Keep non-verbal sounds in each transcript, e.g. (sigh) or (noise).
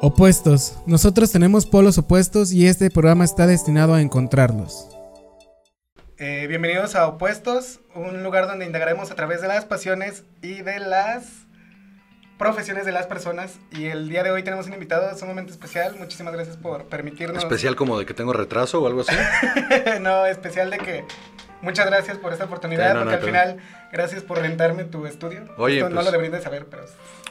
Opuestos. Nosotros tenemos polos opuestos y este programa está destinado a encontrarlos. Eh, bienvenidos a Opuestos, un lugar donde indagaremos a través de las pasiones y de las profesiones de las personas. Y el día de hoy tenemos un invitado sumamente especial. Muchísimas gracias por permitirnos. ¿Especial como de que tengo retraso o algo así? (laughs) no, especial de que muchas gracias por esta oportunidad, Sí, no, porque no, al pero- final, gracias por rentarme tu estudio. Oye, Esto no pues- lo deberían de saber, pero...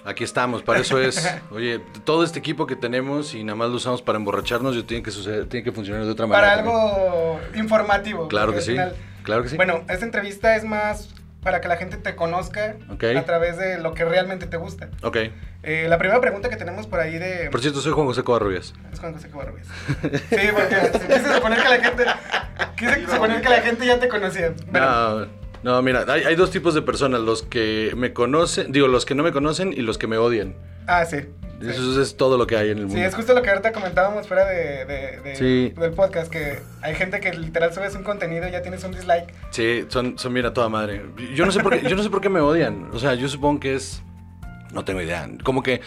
Aquí estamos, para eso es. Oye, todo este equipo que tenemos y nada más lo usamos para emborracharnos, yo tiene que suceder, tiene que funcionar de otra Para manera. también. algo informativo. Claro que sí. final- Claro que sí. Bueno, esta entrevista es más para que la gente te conozca Ok. a través de lo que realmente te gusta. Ok. Eh, la primera pregunta que tenemos por ahí de... Por cierto, soy Juan José Covarrubias. Es Juan José Covarrubias. Sí, porque quise suponer que la gente... Quise suponer que la gente ya te conocía. Bueno, No, no, mira, hay, hay dos tipos de personas, los que me conocen, digo, los que no me conocen y los que me odian. ah, sí. sí. Eso es todo lo que hay en el mundo. Sí, es justo lo que ahorita comentábamos fuera de, de- de- Sí. del podcast, que hay gente que literal subes un contenido y ya tienes un dislike. Sí, son, son mira toda madre. Yo no sé por qué, yo no sé por qué me odian. O sea, yo supongo que es. No tengo idea. Como que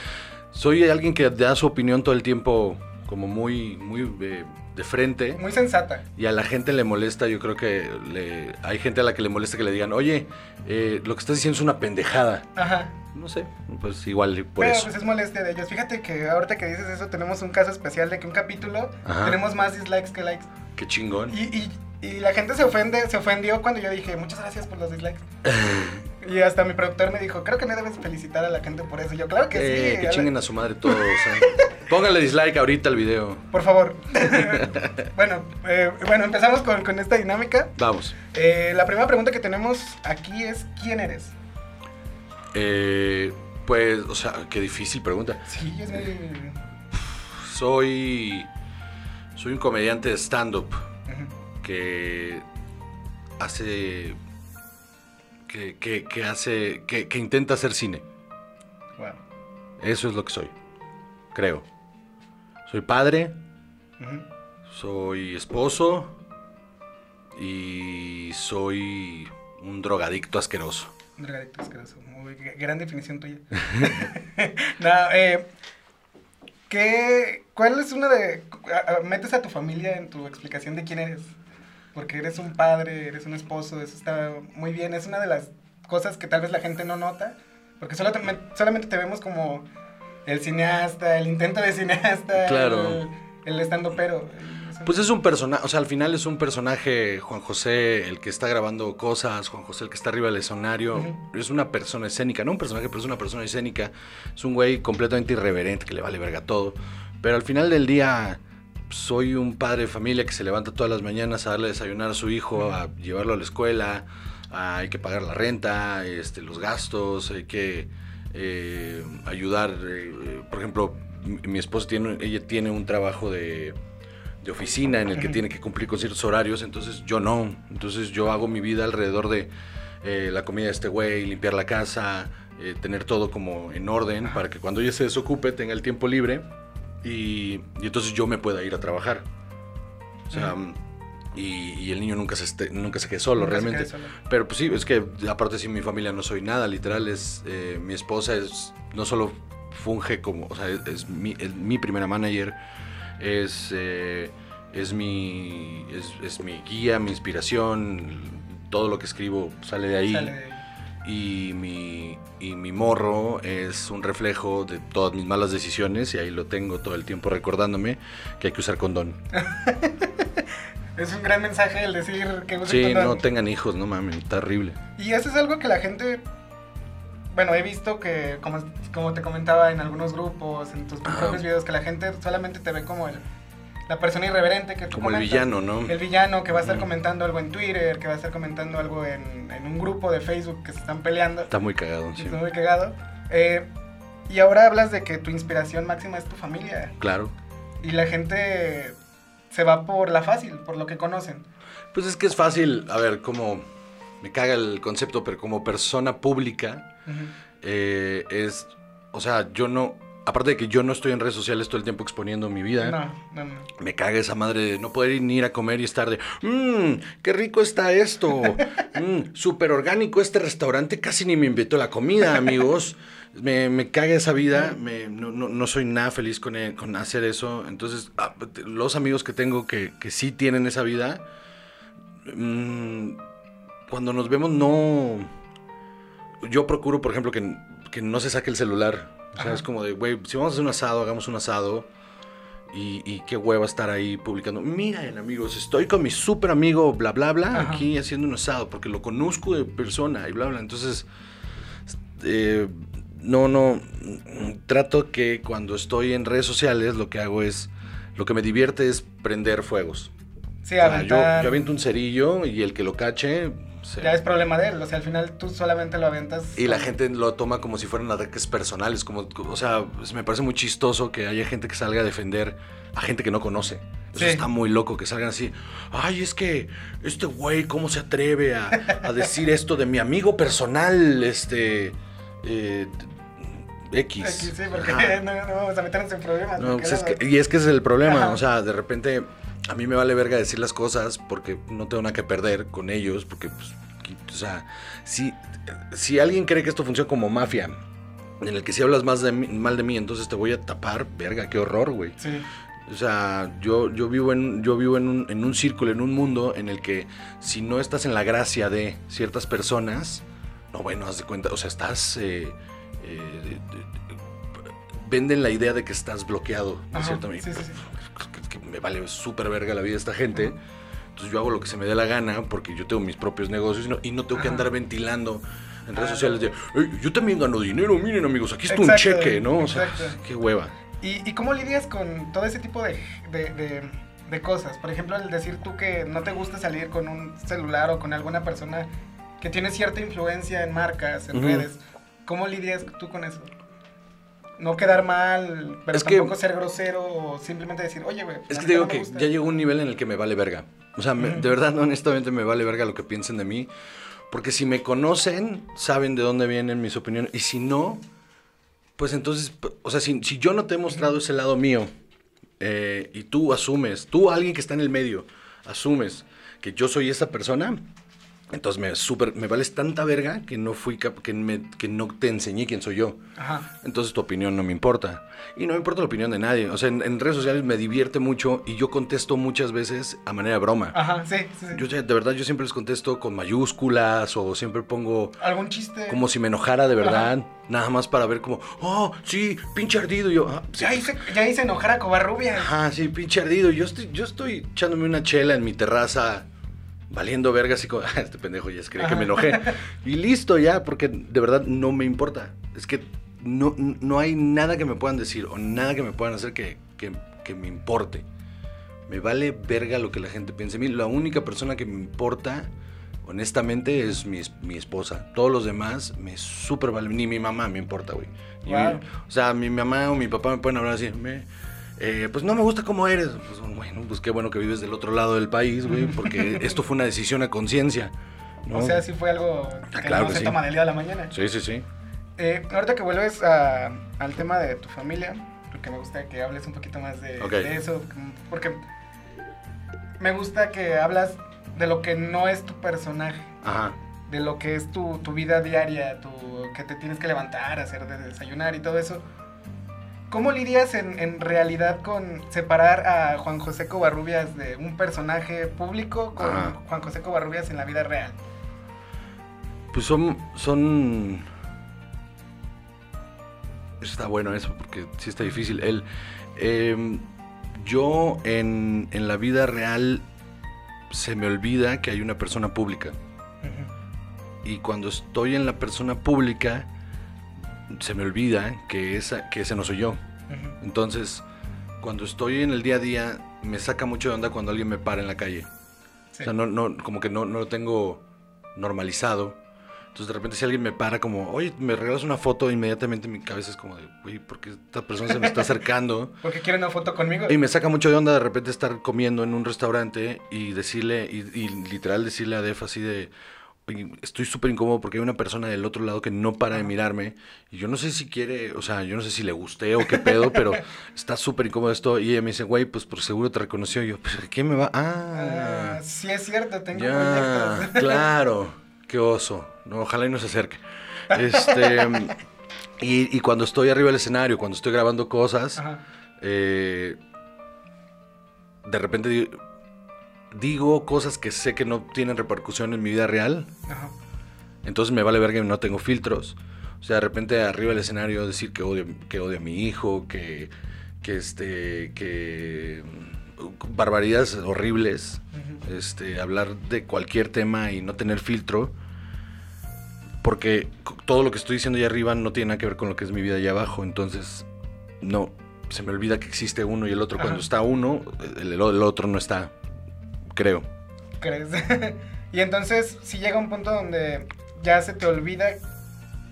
soy alguien que da su opinión todo el tiempo como muy, muy eh, de frente. Muy sensata. Y a la gente le molesta, yo creo que le, hay gente a la que le molesta que le digan, oye, eh, lo que estás diciendo es una pendejada. Ajá. No sé, pues igual por Pero eso. pues es molestia de ellos. Fíjate que ahorita que dices eso tenemos un caso especial de que un capítulo Ajá. tenemos más dislikes que likes. Qué chingón. Y, y, y la gente se ofende, se ofendió cuando yo dije, muchas gracias por los dislikes. (laughs) y hasta mi productor me dijo, creo que no debes felicitar a la gente por eso. Y yo, claro que Eh, sí. que chinguen a su madre todos. (laughs) ¿eh? Póngale dislike ahorita al video. Por favor. (laughs) bueno, eh, bueno, empezamos con, con esta dinámica. Vamos. Eh, la primera pregunta que tenemos aquí es, ¿quién eres? Eh, pues, o sea, qué difícil pregunta. Sí, es muy... Soy. Soy un comediante de stand-up que hace. Que, que- que hace. Que, que intenta hacer cine. Wow. Eso es lo que soy. Creo. Soy padre, soy esposo y soy un drogadicto asqueroso. Un drogadicto asqueroso. Muy gran definición tuya. (laughs) (laughs) no, eh, ¿qué, ¿Cuál es una de... metes a tu familia en tu explicación de quién eres? Porque eres un padre, eres un esposo, eso está muy bien. Es una de las cosas que tal vez la gente no nota. Porque solo te- me- solamente te vemos como el cineasta, el intento de cineasta, Claro. el, el estando pero. Pues es un personaje, o sea, al final es un personaje, Juan José, el que está grabando cosas, Juan José, el que está arriba del escenario. Es una persona escénica, no un personaje, pero es una persona escénica. Es un güey completamente irreverente, que le vale verga todo. Pero al final del día, soy un padre de familia que se levanta todas las mañanas a darle desayunar a su hijo, a llevarlo a la escuela, a- hay que pagar la renta, este, los gastos, hay que eh, ayudar. eh, por ejemplo, mi, mi esposa tiene, ella tiene un trabajo de de oficina en el que tiene que cumplir con ciertos horarios, entonces yo no. Entonces yo hago mi vida alrededor de eh, la comida de este güey, limpiar la casa, tener todo como en orden para que cuando ella se desocupe tenga el tiempo libre y, y entonces yo me pueda ir a trabajar. O sea, y, y el niño nunca se, esté- nunca se quede solo Nunca realmente. quede solo. Pero pues sí, es que aparte sí, mi familia no soy nada, literal, es eh, mi esposa es no solo funge como, o sea, es, es mi, es mi primera manager, es, eh, es, mi, es, es mi guía, mi inspiración, todo lo que escribo sale de ahí. Sale de ahí. Y mi, y mi morro es un reflejo de todas mis malas decisiones y ahí lo tengo todo el tiempo recordándome que hay que usar condón. (laughs) Es un gran mensaje el decir que usen Sí, condón. no tengan hijos, no mames, está horrible. Y eso es algo que la gente, bueno, he visto que, como, como te comentaba en algunos grupos, en tus propios videos, que la gente solamente te ve como el, la persona irreverente que tú Como el villano, ¿no? El villano que va a estar comentando algo en Twitter, que va a estar comentando algo en, en un grupo de Facebook que se están peleando. Está muy cagado, sí. Está muy cagado. Eh, y ahora hablas de que tu inspiración máxima es tu familia. Claro. Y la gente se va por la fácil, por lo que conocen. Pues es que es fácil, a ver, como me caga el concepto, pero como persona pública eh, es, o sea, yo no, aparte de que yo no estoy en redes sociales todo el tiempo exponiendo mi vida. No, no, no. Me caga esa madre de no poder ir ni ir a comer y estar de, mmm, qué rico está esto, mmm, súper orgánico este restaurante, casi ni me invitó a la comida, amigos. Me, me caga esa vida, me, no, no, no soy nada feliz con, e- con hacer eso. Entonces, ah, los amigos que tengo que, que sí tienen esa vida, mm, cuando nos vemos no... Yo procuro, por ejemplo, que, que no se saque el celular. O sea, Ajá. es como de, güey, si vamos a hacer un asado, hagamos un asado. Y, y qué hueva estar ahí publicando. Miren, amigos, estoy con mi súper amigo, bla, bla, bla, Ajá. aquí haciendo un asado, porque lo conozco de persona y bla, bla. Entonces, eh, no, no. Trato que cuando estoy en redes sociales, lo que hago es. Lo que me divierte es prender fuegos. Sí, O sea, yo, yo aviento un cerillo y el que lo cache. Ya es problema de él. O sea, al final tú solamente lo aventas. y la gente lo toma como si fueran ataques personales, como, o sea, me parece muy chistoso que haya gente que salga a defender a gente que no conoce. Eso Sí. está muy loco, que salgan así, ay, es que este güey, ¿cómo se atreve a, a decir esto de mi amigo personal, este, eh, X? Aquí sí, porque (laughs) no, no vamos a meternos en problemas. No, pues es luego- que- y es que ese es el problema, Ajá. o sea, de repente a mí me vale verga decir las cosas porque no tengo nada que perder con ellos, porque, pues, o sea, si, si alguien cree que esto funciona como mafia, en el que si hablas más de mí- mal de mí, entonces te voy a tapar, verga, qué horror, güey. Sí. O sea, yo, yo vivo, en, yo vivo en, un, en un círculo, en un mundo en el que si no estás en la gracia de ciertas personas, no, bueno, haz de cuenta, o sea, estás... eh, eh, de- de- venden la idea de que estás bloqueado, Ajá, manera. sí, sí, sí. Que, me vale súper verga la vida de esta gente. Entonces yo hago lo que se me dé la gana porque yo tengo mis propios negocios y no, y no tengo que andar ventilando en redes sociales de, no. "Ey, yo también gano dinero, miren amigos, aquí está un cheque, ¿no? O sea, exacto. qué hueva. ¿Y, y cómo lidias con todo ese tipo de, de- de- de cosas? Por ejemplo, el decir tú que no te gusta salir con un celular o con alguna persona que tiene cierta influencia en marcas, en redes. ¿Cómo lidias tú con eso? No quedar mal, pero Es que- tampoco ser grosero o simplemente decir, oye, güey. Es que te digo no que gusta". ya llegó un nivel en el que me vale verga. O sea, me- de verdad, honestamente, me vale verga lo que piensen de mí. Porque si me conocen, saben de dónde vienen mis opiniones. Y si no, pues entonces, o sea, si, si yo no te he mostrado ese lado mío eh, y tú asumes, tú, alguien que está en el medio, asumes que yo soy esa persona, entonces me, super, me vales tanta verga que no, fui que, me- que no te enseñé quién soy yo. Ajá. Entonces tu opinión no me importa. Y no me importa la opinión de nadie. O sea, en, en redes sociales me divierte mucho y yo contesto muchas veces a manera de broma. Ajá, sí, sí. sí. Yo de verdad yo siempre les contesto con mayúsculas o siempre pongo ¿Algún chiste? como si me enojara de verdad. Nada más para ver como, oh, sí, pinche ardido. Y yo, ah, sí, Ya hice, ya hice enojar a Covarrubia. Ajá, sí, pinche ardido. Yo estoy, yo estoy echándome una chela en mi terraza, valiendo verga, así como, (laughs) "Ah, este pendejo ya cree que me enojé. (laughs) Y listo ya, porque de verdad no me importa. Es que no, no hay nada que me puedan decir o nada que me puedan hacer que, que, que me importe. Me vale verga lo que la gente piense de mí. La única persona que me importa, honestamente, es mi, mi esposa. Todos los demás me súper vale. Ni mi mamá me importa, güey. Ni Wow. mi- o sea, mi mamá o mi papá me pueden hablar así. me- eh, pues no me gusta cómo eres. Pues bueno, pues qué bueno que vives del otro lado del país, güey, (laughs) porque esto fue una decisión a conciencia. ¿no? O sea, sí fue algo que Ah, claro no que se sí. toma del día a la mañana. Sí, sí, sí. Eh, ahorita que vuelves a- al tema de tu familia, porque me gusta que hables un poquito más de, eso, porque me gusta que hablas de lo que no es tu personaje, Ajá. de lo que es tu, tu vida diaria, tu, que te tienes que levantar, hacer de desayunar y todo eso. ¿Cómo lidias en, en realidad con separar a Juan José Covarrubias de un personaje público con Ajá. Juan José Covarrubias en la vida real? Pues son. son. Está bueno eso, porque sí está difícil. El, em, yo en, en la vida real se me olvida que hay una persona pública. Y cuando estoy en la persona pública, se me olvida que, esa, que ese no soy yo. Entonces, cuando estoy en el día a día, me saca mucho de onda cuando alguien me para en la calle. Sí. O sea, no, no, como que no, no lo tengo normalizado. Entonces, de repente, si alguien me para, como, oye, me regalas una foto, inmediatamente mi cabeza es como de, güey, ¿por qué esta persona se me está acercando? (laughs) Porque quieren una foto conmigo. Y me saca mucho de onda de repente estar comiendo en un restaurante y decirle, y, y literal decirle a Def así de, estoy súper incómodo porque hay una persona del otro lado que no para de mirarme y yo no sé si quiere, o sea, yo no sé si le gusté o qué pedo, (laughs) pero está súper incómodo esto y ella me dice, güey, pues por seguro te reconoció. Y yo, pues, ¿qué me va? Ah, Ah, sí es cierto, tengo ya, proyectos. (laughs) claro, qué oso. No, ojalá y no se acerque. Este, (laughs) y, y cuando estoy arriba del escenario, cuando estoy grabando cosas, eh, de repente di- digo cosas que sé que no tienen repercusión en mi vida real, Ajá. entonces me vale verga y no tengo filtros. O sea, de repente arriba del escenario decir que odio, que odio a mi hijo, que, que este, que mm, barbaridades horribles, este, hablar de cualquier tema y no tener filtro, porque todo lo que estoy diciendo allá arriba no tiene nada que ver con lo que es mi vida allá abajo, entonces no, se me olvida que existe uno y el otro. Cuando está uno, el, el otro no está, creo. ¿Crees? (laughs) y entonces, si llega un punto donde ya se te olvida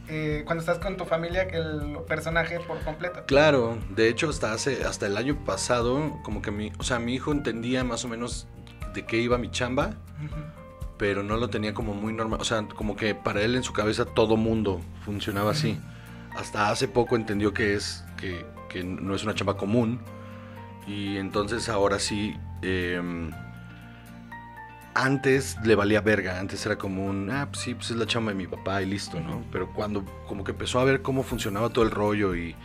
eh, cuando estás con tu familia que el personaje por completo. Claro, de hecho hasta hace hasta el año pasado como que mi, o sea, mi hijo entendía más o menos de qué iba mi chamba, pero no lo tenía como muy normal, o sea, como que para él en su cabeza todo mundo funcionaba así. Hasta hace poco entendió que es que, que no es una chamba común y entonces ahora sí em, antes le valía verga, antes era como un, ah, pues sí, pues es la chamba de mi papá y listo, ¿no? Pero cuando como que empezó a ver cómo funcionaba todo el rollo y,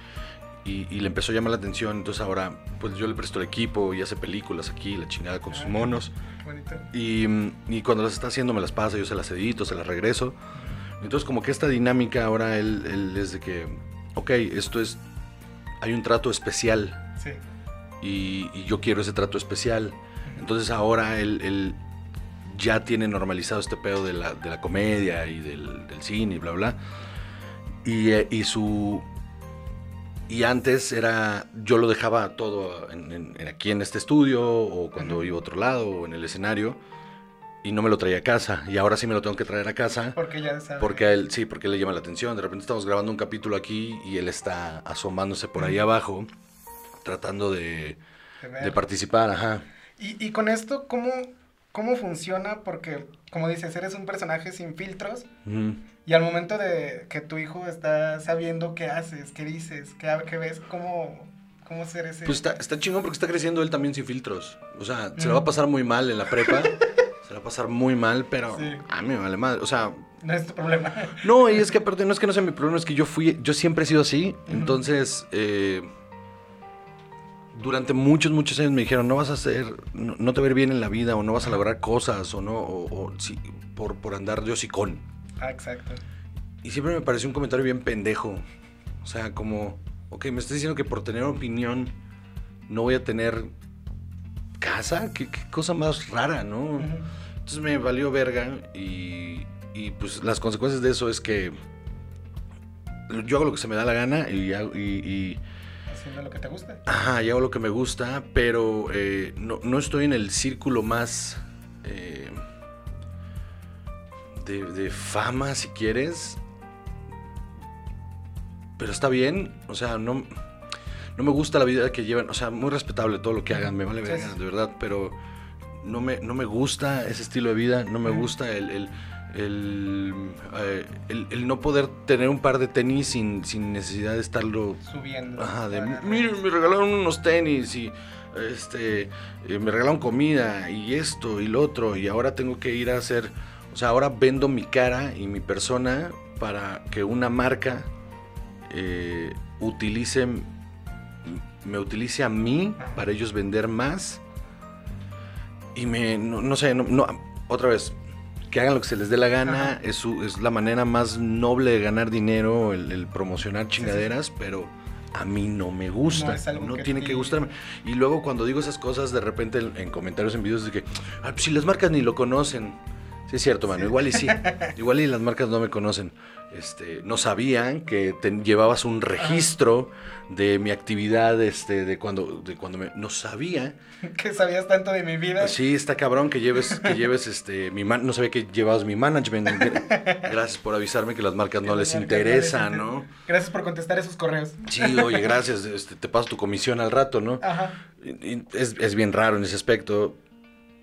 y, y le empezó a llamar la atención, entonces ahora pues yo le presto el equipo y hace películas aquí, la chingada con sus Ah. monos. Y, y cuando las está haciendo me las pasa, yo se las edito, se las regreso. Entonces como que esta dinámica ahora él, él es de que, ok, esto es, hay un trato especial Sí. y, y yo quiero ese trato especial. Entonces ahora él, él ya tiene normalizado este pedo de la, de la comedia y del, del cine y bla, bla. Y, eh, y su... Y antes era, yo lo dejaba todo en- en- en aquí en este estudio o cuando iba a otro lado o en el escenario y no me lo traía a casa. Y ahora sí me lo tengo que traer a casa. Porque ya sabes. Porque a él, sí, porque le llama la atención. De repente estamos grabando un capítulo aquí y él está asomándose por ahí abajo, tratando de, de de participar, ajá. Y, y con esto, ¿cómo, ¿cómo funciona? Porque, como dices, eres un personaje sin filtros. Y al momento de que tu hijo está sabiendo qué haces, qué dices, qué, qué ves, ¿cómo, cómo ser ese? Pues está, está chingón porque está creciendo él también sin filtros. O sea, se la va a pasar muy mal en la prepa. (laughs) se la va a pasar muy mal, pero Sí. a mí me vale madre. O sea, No es tu problema. no, y es que aparte no es que no sea mi problema, es que yo fui, yo siempre he sido así. Entonces, eh, durante muchos, muchos años me dijeron, no vas a hacer, no, no te ir bien en la vida, o no vas a lograr cosas, o no, o, o sí, por, por andar de hocicón. ah, exacto. Y siempre me pareció un comentario bien pendejo. O sea, como, ok, me estás diciendo que por tener opinión no voy a tener casa. ¿Qué, qué cosa más rara, ¿no? Entonces me valió verga y, y, pues las consecuencias de eso es que yo hago lo que se me da la gana y, y, y- Haciendo lo que te gusta. ajá, y hago lo que me gusta, pero eh, no, no estoy en el círculo más eh, de, de fama, si quieres. Pero está bien, o sea, no, no me gusta la vida que llevan, o sea, muy respetable todo lo que hagan, me vale Sí, verga, sí. de verdad, pero no me, no me gusta ese estilo de vida, no me gusta el, el, el, eh, el- el no poder tener un par de tenis sin, sin necesidad de estarlo Subiendo. Ajá, de miren, me regalaron unos tenis y este eh, me regalaron comida y esto y lo otro y ahora tengo que ir a hacer, o sea, ahora vendo mi cara y mi persona para que una marca eh, utilice me utilice a mí para ellos vender más y me no, no sé, no, no, otra vez que hagan lo que se les dé la gana, es, su- es la manera más noble de ganar dinero, el, el promocionar sí. chingaderas, pero a mí no me gusta, No no, que tiene que gustarme. Y luego cuando digo esas cosas, de repente en, en comentarios, en videos, de que, "Ah, pues si las marcas ni lo conocen. Sí, es cierto, mano, Sí. igual y sí, (laughs) igual y las marcas no me conocen. Este, no sabían que te- llevabas un registro de mi actividad, este, de cuando, de cuando me, no sabía. (laughs) Que sabías tanto de mi vida. Sí, está cabrón que lleves, que (laughs) lleves este, mi man, no sabía que llevabas mi management. (laughs) Gracias por avisarme que las marcas no les marcas no. Gracias por contestar esos correos. Sí, oye, gracias, este, te paso tu comisión al rato, ¿no? Ajá. Es, es bien raro en ese aspecto.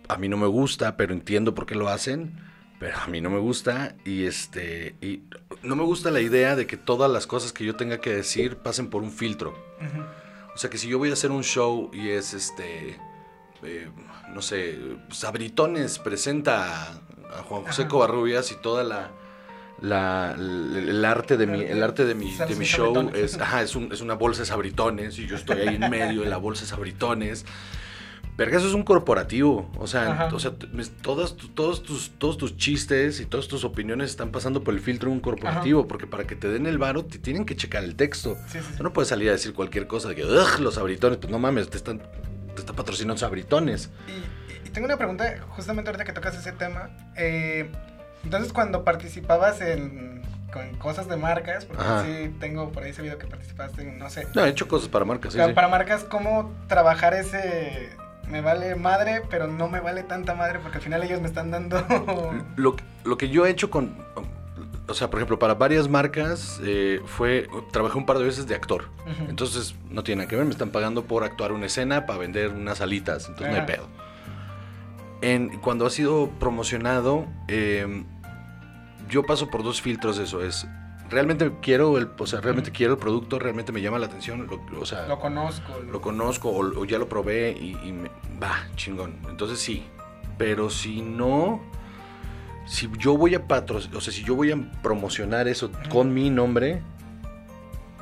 A mí no me gusta, pero entiendo por qué lo hacen. Pero a mí no me gusta y este y no me gusta la idea de que todas las cosas que yo tenga que decir pasen por un filtro. O sea que si yo voy a hacer un show y es este eh, no sé, Sabritones presenta a Juan José Ajá. Covarrubias y toda la la- el, el arte de mi el arte de mi, de mi show es ajá, es, un- es una bolsa de sabritones y yo estoy ahí en medio de la bolsa de sabritones Verga, eso es un corporativo. O sea, o sea todas, todos, tus, todos tus chistes y todas tus opiniones están pasando por el filtro de un corporativo. Porque para que te den el varo, te tienen que checar el texto. Sí, sí, no puedes salir a decir cualquier cosa de que, "Ugh, los sabritones, pues no mames, te están, te está patrocinando sabritones. Y, y tengo una pregunta, justamente ahorita que tocas ese tema. Eh, entonces, cuando participabas en con cosas de marcas, porque Ajá. sí tengo por ahí sabido que participaste en, no sé, No, he hecho cosas para marcas, sí, para, sí. para marcas, ¿cómo trabajar ese me vale madre, pero no me vale tanta madre porque al final ellos me están dando... (laughs) Lo, que- lo que yo he hecho con. O sea, por ejemplo, para varias marcas eh, fue. Trabajé un par de veces de actor. Entonces, no tiene nada que ver. Me están pagando por actuar una escena para vender unas alitas. Entonces, no hay pedo. En, cuando ha sido promocionado, eh, yo paso por dos filtros eso. Es. Realmente quiero el, o sea, realmente quiero el producto, realmente me llama la atención, lo- o sea, Lo conozco. lo conozco o, o ya lo probé y, y me, va, chingón. Entonces sí. Pero si no, si yo voy a patrocinar, o sea, si yo voy a promocionar eso con mi nombre,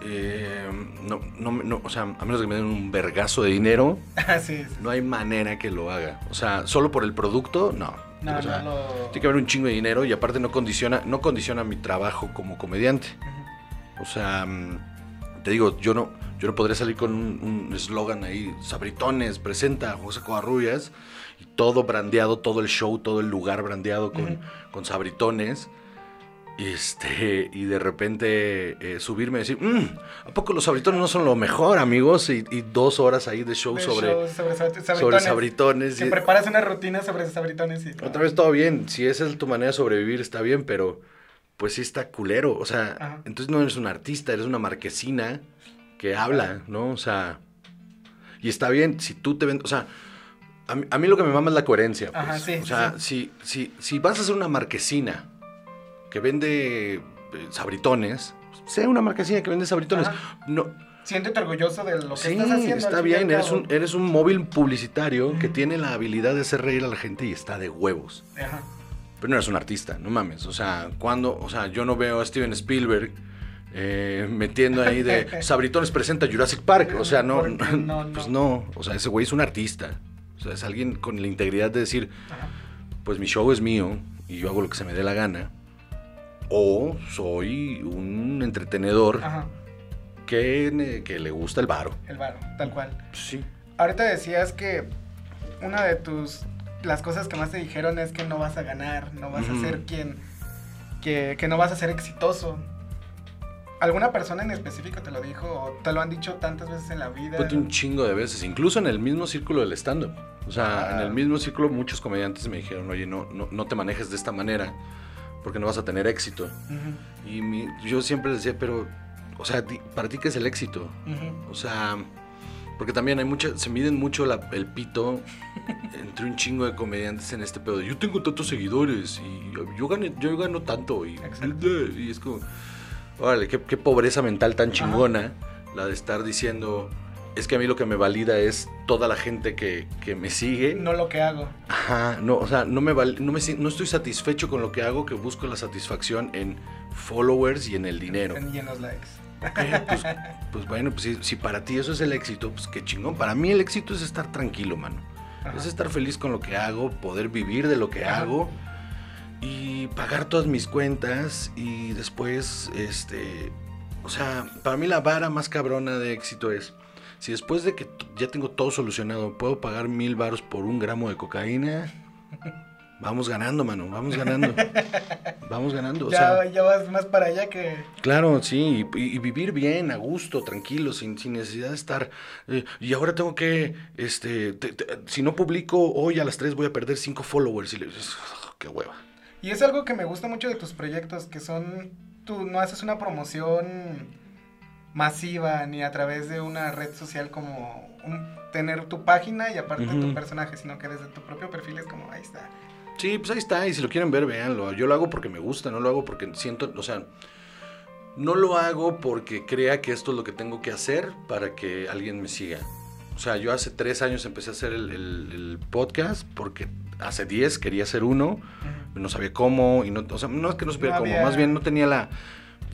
eh, no, no, o sea, a menos que me den un vergazo de dinero, (laughs) sí, sí. no hay manera que lo haga. O sea, solo por el producto, no. No, o sea, no lo... tiene que haber un chingo de dinero y aparte no condiciona, no condiciona mi trabajo como comediante. O sea, mm, te digo, yo no, yo no podría salir con un eslogan ahí, Sabritones, presenta a José Covarrubias, y todo brandeado, todo el show, todo el lugar brandeado con, con Sabritones. Y, este, y de repente eh, subirme y decir, "Mm, ¿a poco los sabritones no son lo mejor, amigos? Y, y dos horas ahí de show De sobre, sobre, sabri- sabritones. sobre sabritones. Que y- preparas una rutina sobre sabritones y... otra vez todo bien, si esa es tu manera de sobrevivir está bien, pero pues sí está culero, o sea, Ajá. entonces no eres un artista, eres una marquesina que habla, ¿no? O sea, y está bien, si tú te ven, o sea, a mí, a mí lo que me mama es la coherencia, pues. Ajá, sí, o sea, si, si, si vas a ser una marquesina que vende eh, sabritones, sea una marquesina que vende sabritones, Ajá. no, Siéntete orgulloso de lo que Sí, estás haciendo. está bien, eres un, eres un móvil publicitario que tiene la habilidad de hacer reír a la gente y está de huevos. Ajá. Pero no eres un artista, no mames. O sea, cuando, o sea, yo no veo a Steven Spielberg eh, metiendo ahí de (laughs) Sabritones presenta Jurassic Park. O sea, no, Porque (laughs) no, no. pues no. O sea, ese güey es un artista. O sea, es alguien con la integridad de decir, Ajá. pues mi show es mío y yo hago lo que se me dé la gana. O soy un entretenedor Ajá. que, que le gusta el varo. El varo, tal cual. Sí. Ahorita decías que una de tus las cosas que más te dijeron es que no vas a ganar, no vas a ser quien que, que no vas a ser exitoso. ¿Alguna persona en específico te lo dijo o te lo han dicho tantas veces en la vida? Ponte un chingo de veces, incluso en el mismo círculo del stand-up. O sea, Ah. en el mismo círculo muchos comediantes me dijeron, oye, no, no, no te manejes de esta manera porque no vas a tener éxito. Y mi- yo siempre decía, pero, o sea, ¿para ti qué es el éxito? O sea, porque también hay mucha, se miden mucho la- el pito (laughs) entre un chingo de comediantes en este pedo. Yo tengo tantos seguidores y yo gano, yo gano tanto y, y es como, órale, qué, qué pobreza mental tan chingona la de estar diciendo, es que a mí lo que me valida es toda la gente que, que me sigue. No lo que hago. Ajá, no, o sea, no me, val- no me no estoy satisfecho con lo que hago, que busco la satisfacción en followers y en el dinero. Y en los likes. Eh, pues, pues bueno, pues si, si para ti eso es el éxito, pues qué chingón. Para mí el éxito es estar tranquilo, mano. Ajá. Es estar feliz con lo que hago, poder vivir de lo que Ajá. hago y pagar todas mis cuentas y después, este, o sea, para mí la vara más cabrona de éxito es, si después de que ya tengo todo solucionado, puedo pagar mil varos por un gramo de cocaína, vamos ganando, mano, vamos ganando. (laughs) Vamos ganando. O ya, sea, ya vas más para allá que... Claro, sí, y, y vivir bien, a gusto, tranquilo, sin, sin necesidad de estar. eh, y ahora tengo que, este, te- te- si no publico hoy a las 3 voy a perder 5 followers. Y le dices, "Ugh, qué hueva. Y es algo que me gusta mucho de tus proyectos, que son, tú no haces una promoción masiva ni a través de una red social como un- tener tu página y aparte tu personaje, sino que desde tu propio perfil es como, ahí está. Sí, pues ahí está, y si lo quieren ver, véanlo. Yo lo hago porque me gusta, no lo hago porque siento, o sea, no lo hago porque crea que esto es lo que tengo que hacer para que alguien me siga. O sea, yo hace tres años empecé a hacer el, el- el podcast porque hace diez quería hacer uno, no sabía cómo, y no, o sea, no es que no supiera No cómo, había- más bien no tenía, la,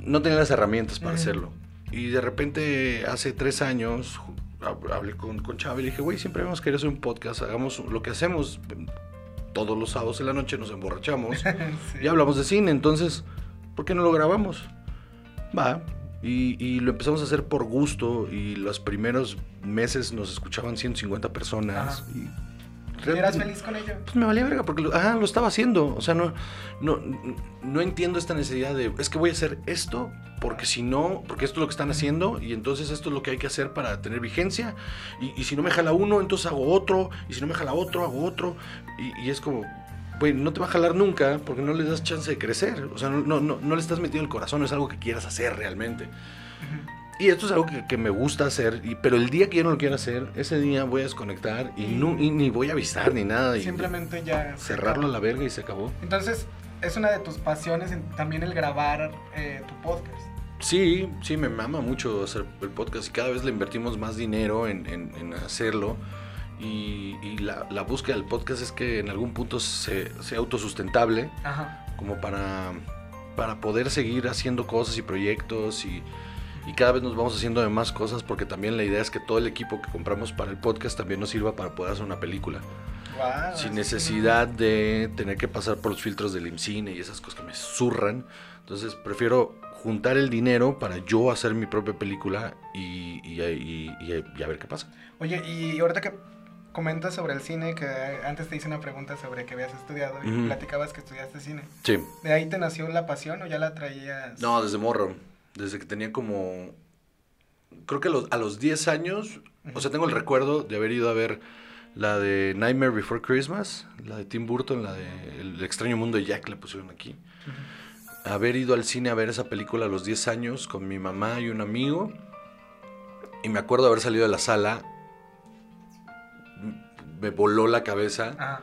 no tenía las herramientas para hacerlo. Y de repente, hace tres años, hablé con, con Chava y le dije, güey, siempre hemos querido hacer un podcast, hagamos lo que hacemos todos los sábados en la noche, nos emborrachamos (laughs) Sí. y hablamos de cine, entonces, ¿por qué no lo grabamos? Va. Y, y lo empezamos a hacer por gusto y los primeros meses nos escuchaban 150 personas. Ajá. Y ¿Y realmente- eras feliz con ello? pues me valía verga porque lo, ah, lo estaba haciendo. O sea, no, no, no entiendo esta necesidad de, es que voy a hacer esto porque si no, porque esto es lo que están haciendo y entonces esto es lo que hay que hacer para tener vigencia. Y, y si no me jala uno, entonces hago otro. Y si no me jala otro, hago otro. Y, y es como, güey, no te va a jalar nunca porque no le das chance de crecer. O sea, no, no, no, no le estás metiendo el corazón, es algo que quieras hacer realmente. Y esto es algo que, que me gusta hacer, y, pero el día que yo no lo quiera hacer, ese día voy a desconectar y, no, y ni voy a avisar ni nada. Y Simplemente ya... cerrarlo a la verga y se acabó. Entonces, es una de tus pasiones también el grabar eh, tu podcast. Sí, sí, me mama mucho hacer el podcast y cada vez le invertimos más dinero en, en- en hacerlo. Y, y la, la búsqueda del podcast es que en algún punto se- sea autosustentable, Ajá. como para, para poder seguir haciendo cosas y proyectos y, y cada vez nos vamos haciendo de más cosas porque también la idea es que todo el equipo que compramos para el podcast también nos sirva para poder hacer una película. Guau, sin sí. necesidad de tener que pasar por los filtros del IMCINE y esas cosas que me zurran. Entonces prefiero juntar el dinero para yo hacer mi propia película y, y- y- y- y a ver qué pasa. Oye, y ahorita que comentas sobre el cine, que antes te hice una pregunta sobre que habías estudiado y platicabas que estudiaste cine. Sí. ¿De ahí te nació la pasión o ya la traías? No, desde morro. Desde que tenía como... Creo que a los, a los 10 años, o sea, tengo el recuerdo de haber ido a ver la de Nightmare Before Christmas, la de Tim Burton, la de El extraño mundo de Jack, le pusieron aquí. Haber ido al cine a ver esa película a los 10 años con mi mamá y un amigo. Y me acuerdo haber salido de la sala. Me voló la cabeza. Ajá.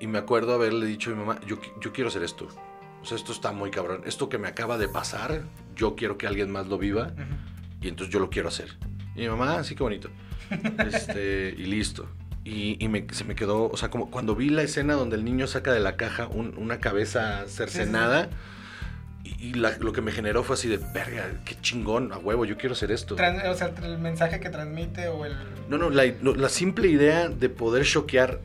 Y me acuerdo haberle dicho a mi mamá, yo, yo quiero hacer esto. O sea, esto está muy cabrón. Esto que me acaba de pasar, yo quiero que alguien más lo viva. Ujú. Y entonces yo lo quiero hacer. Y mi mamá, sí, qué bonito. (laughs) Este, y listo. Y, y me- se me quedó, o sea, como cuando vi la escena donde el niño saca de la caja un- una cabeza cercenada. Y, y la- lo que me generó fue así de, verga, qué chingón, a huevo, yo quiero hacer esto. O sea, el mensaje que transmite o el... No, no, la, simple idea de poder choquear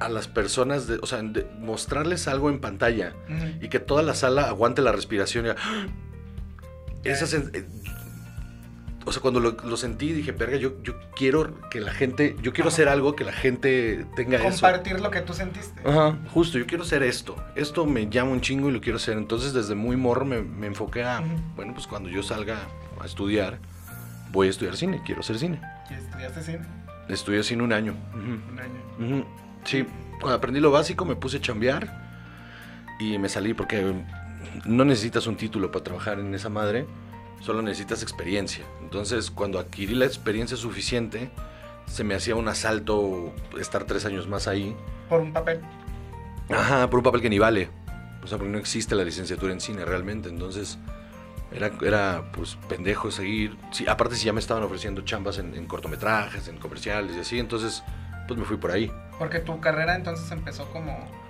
a las personas, de, o sea, de mostrarles algo en pantalla y que toda la sala aguante la respiración. Y, ¡ah! esa eh, o sea, cuando lo, lo sentí dije, verga, yo, yo quiero que la gente, yo quiero Ajá. hacer algo que la gente tenga eso. Compartir lo que tú sentiste. Ajá, justo, yo quiero hacer esto. Esto me llama un chingo y lo quiero hacer. Entonces, desde muy morro me, me enfoqué a, bueno, pues cuando yo salga a estudiar, voy a estudiar cine, quiero hacer cine. Y estudiaste cine Estudié cine un año. Un año. Sí, cuando aprendí lo básico me puse a chambear y me salí porque no necesitas un título para trabajar en esa madre, solo necesitas experiencia. Entonces, cuando adquirí la experiencia suficiente, se me hacía un asalto estar tres años más ahí. Por un papel. Ajá, por un papel que ni vale. O sea, porque no existe la licenciatura en cine realmente. Entonces, era, era pues pendejo seguir. Sí, aparte, si ya me estaban ofreciendo chambas en, en cortometrajes, en comerciales y así, entonces, pues me fui por ahí. Porque tu carrera entonces empezó como...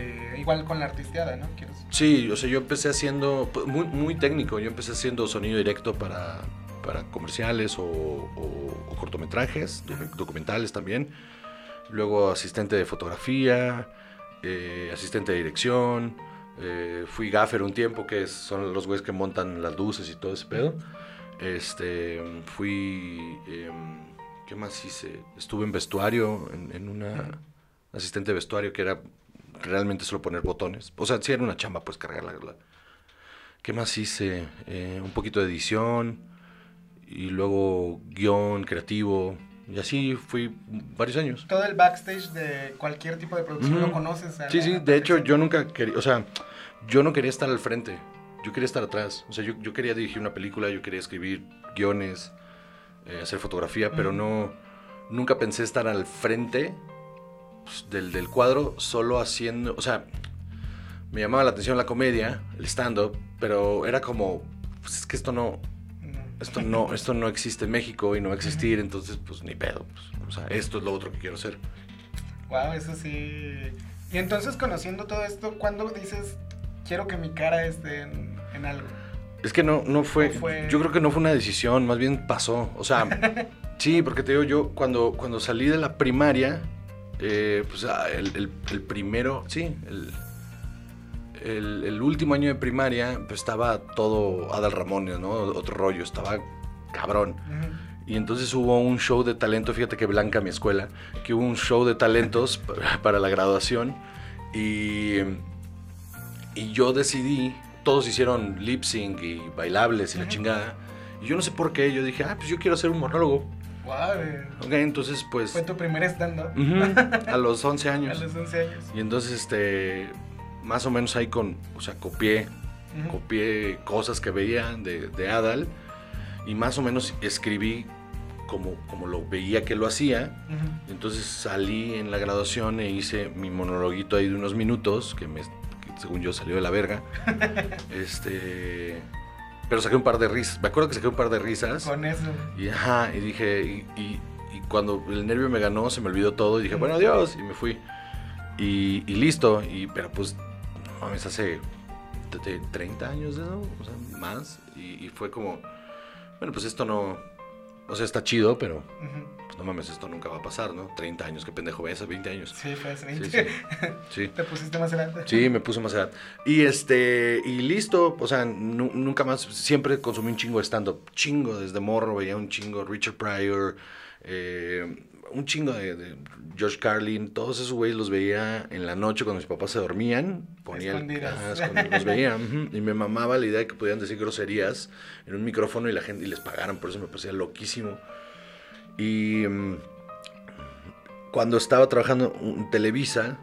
eh, igual con la artisteada, ¿no? Quieres... Sí, o sea, yo empecé haciendo, pues, muy, muy técnico, yo empecé haciendo sonido directo para, para comerciales o, o- o cortometrajes, docu- documentales también. Luego asistente de fotografía, eh, asistente de dirección. eh, fui gaffer un tiempo, que son los güeyes que montan las luces y todo ese pedo. Este, fui, em, ¿qué más hice? Estuve en vestuario, en, en una asistente de vestuario que era realmente solo poner botones. O sea, sí era una chamba, pues cargar la... la- ¿Qué más hice? Eh, un poquito de edición y luego guion creativo. Y así fui varios años. Todo el backstage de cualquier tipo de producción lo conoces. Sí, la sí, de hecho yo nunca quería, o sea, yo no quería estar al frente, yo quería estar atrás. O sea, yo, yo quería dirigir una película, yo quería escribir guiones, eh, hacer fotografía, pero no, nunca pensé estar al frente pues, del, del cuadro solo haciendo, o sea, me llamaba la atención la comedia, el stand-up, pero era como, pues es que esto no, esto no, (laughs) esto no existe en México y no va a existir, entonces pues ni pedo. pues, o sea, esto es lo otro que quiero hacer. Wow, eso sí. Y entonces, conociendo todo esto, ¿cuándo dices, quiero que mi cara esté en, en algo? Es que no, no fue, fue- Yo creo que no fue una decisión, más bien pasó. O sea, (laughs) sí, porque te digo, yo cuando, cuando salí de la primaria, eh, pues ah, el, el- el primero, sí, el, el, el último año de primaria, pues estaba todo Adal Ramones, ¿no? Otro rollo, estaba cabrón. Y entonces hubo un show de talento, fíjate que Blanca, mi escuela, que hubo un show de talentos (laughs) pa- para la graduación y, y yo decidí, todos hicieron lip sync y bailables y la chingada. Y yo no sé por qué, yo dije, ah, pues yo quiero hacer un monólogo. Wow, Ok, entonces pues fue tu primer stand-up a los (laughs) 11 a años. los 11 años. Y entonces este, más o menos ahí con, o sea, copié copié cosas que veía de, de Adal y más o menos escribí como, como lo veía que lo hacía. Entonces salí en la graduación e hice mi monologuito ahí de unos minutos, que, me, que según yo salió de la verga. (laughs) este, pero saqué un par de risas. Me acuerdo que saqué un par de risas. Con eso. Y, ajá, y dije, y, y- y cuando el nervio me ganó, se me olvidó todo y dije, bueno, adiós, y me fui. Y, y listo, y, pero pues, no mames, hace de- de 30 años de eso, o sea, más. Y, y fue como, bueno, pues esto no, o sea, está chido, pero pues no mames, esto nunca va a pasar, ¿no? 30 años, qué pendejo ves, 20 años. Sí, fue hace Sí, 20. sí, sí. (laughs) Te pusiste más grande. Sí, me puso más edad. Y este, y listo, o sea, nu- nunca más, siempre consumí un chingo de stand-up, chingo, desde morro veía un chingo, Richard Pryor, eh, un chingo de, de George Carlin, todos esos güeyes los veía en la noche cuando mis papás se dormían, ponía el, Escondidas. escondi- los veía, y me mamaba la idea de que podían decir groserías en un micrófono y la gente, y les pagaran, por eso me parecía loquísimo. Y mm, cuando estaba trabajando en Televisa,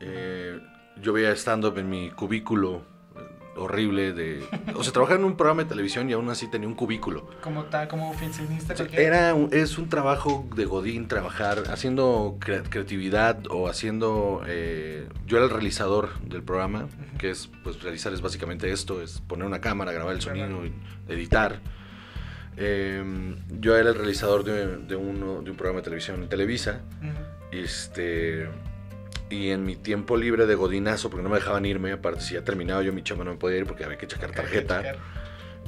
eh, yo veía stand-up en mi cubículo eh, horrible de... O sea, trabajaba en un programa de televisión y aún así tenía un cubículo. Como, ta, como oficinista. Era, es un trabajo de Godín trabajar haciendo cre- creatividad o haciendo... eh, yo era el realizador del programa, que es, pues realizar es básicamente esto, es poner una cámara, grabar el sonido, y editar. Eh, yo era el realizador de, de uno, de un programa de televisión en Televisa. Este. Y en mi tiempo libre de godinazo, porque no me dejaban irme, aparte si ya terminaba yo mi chamba no me podía ir porque había que checar tarjeta.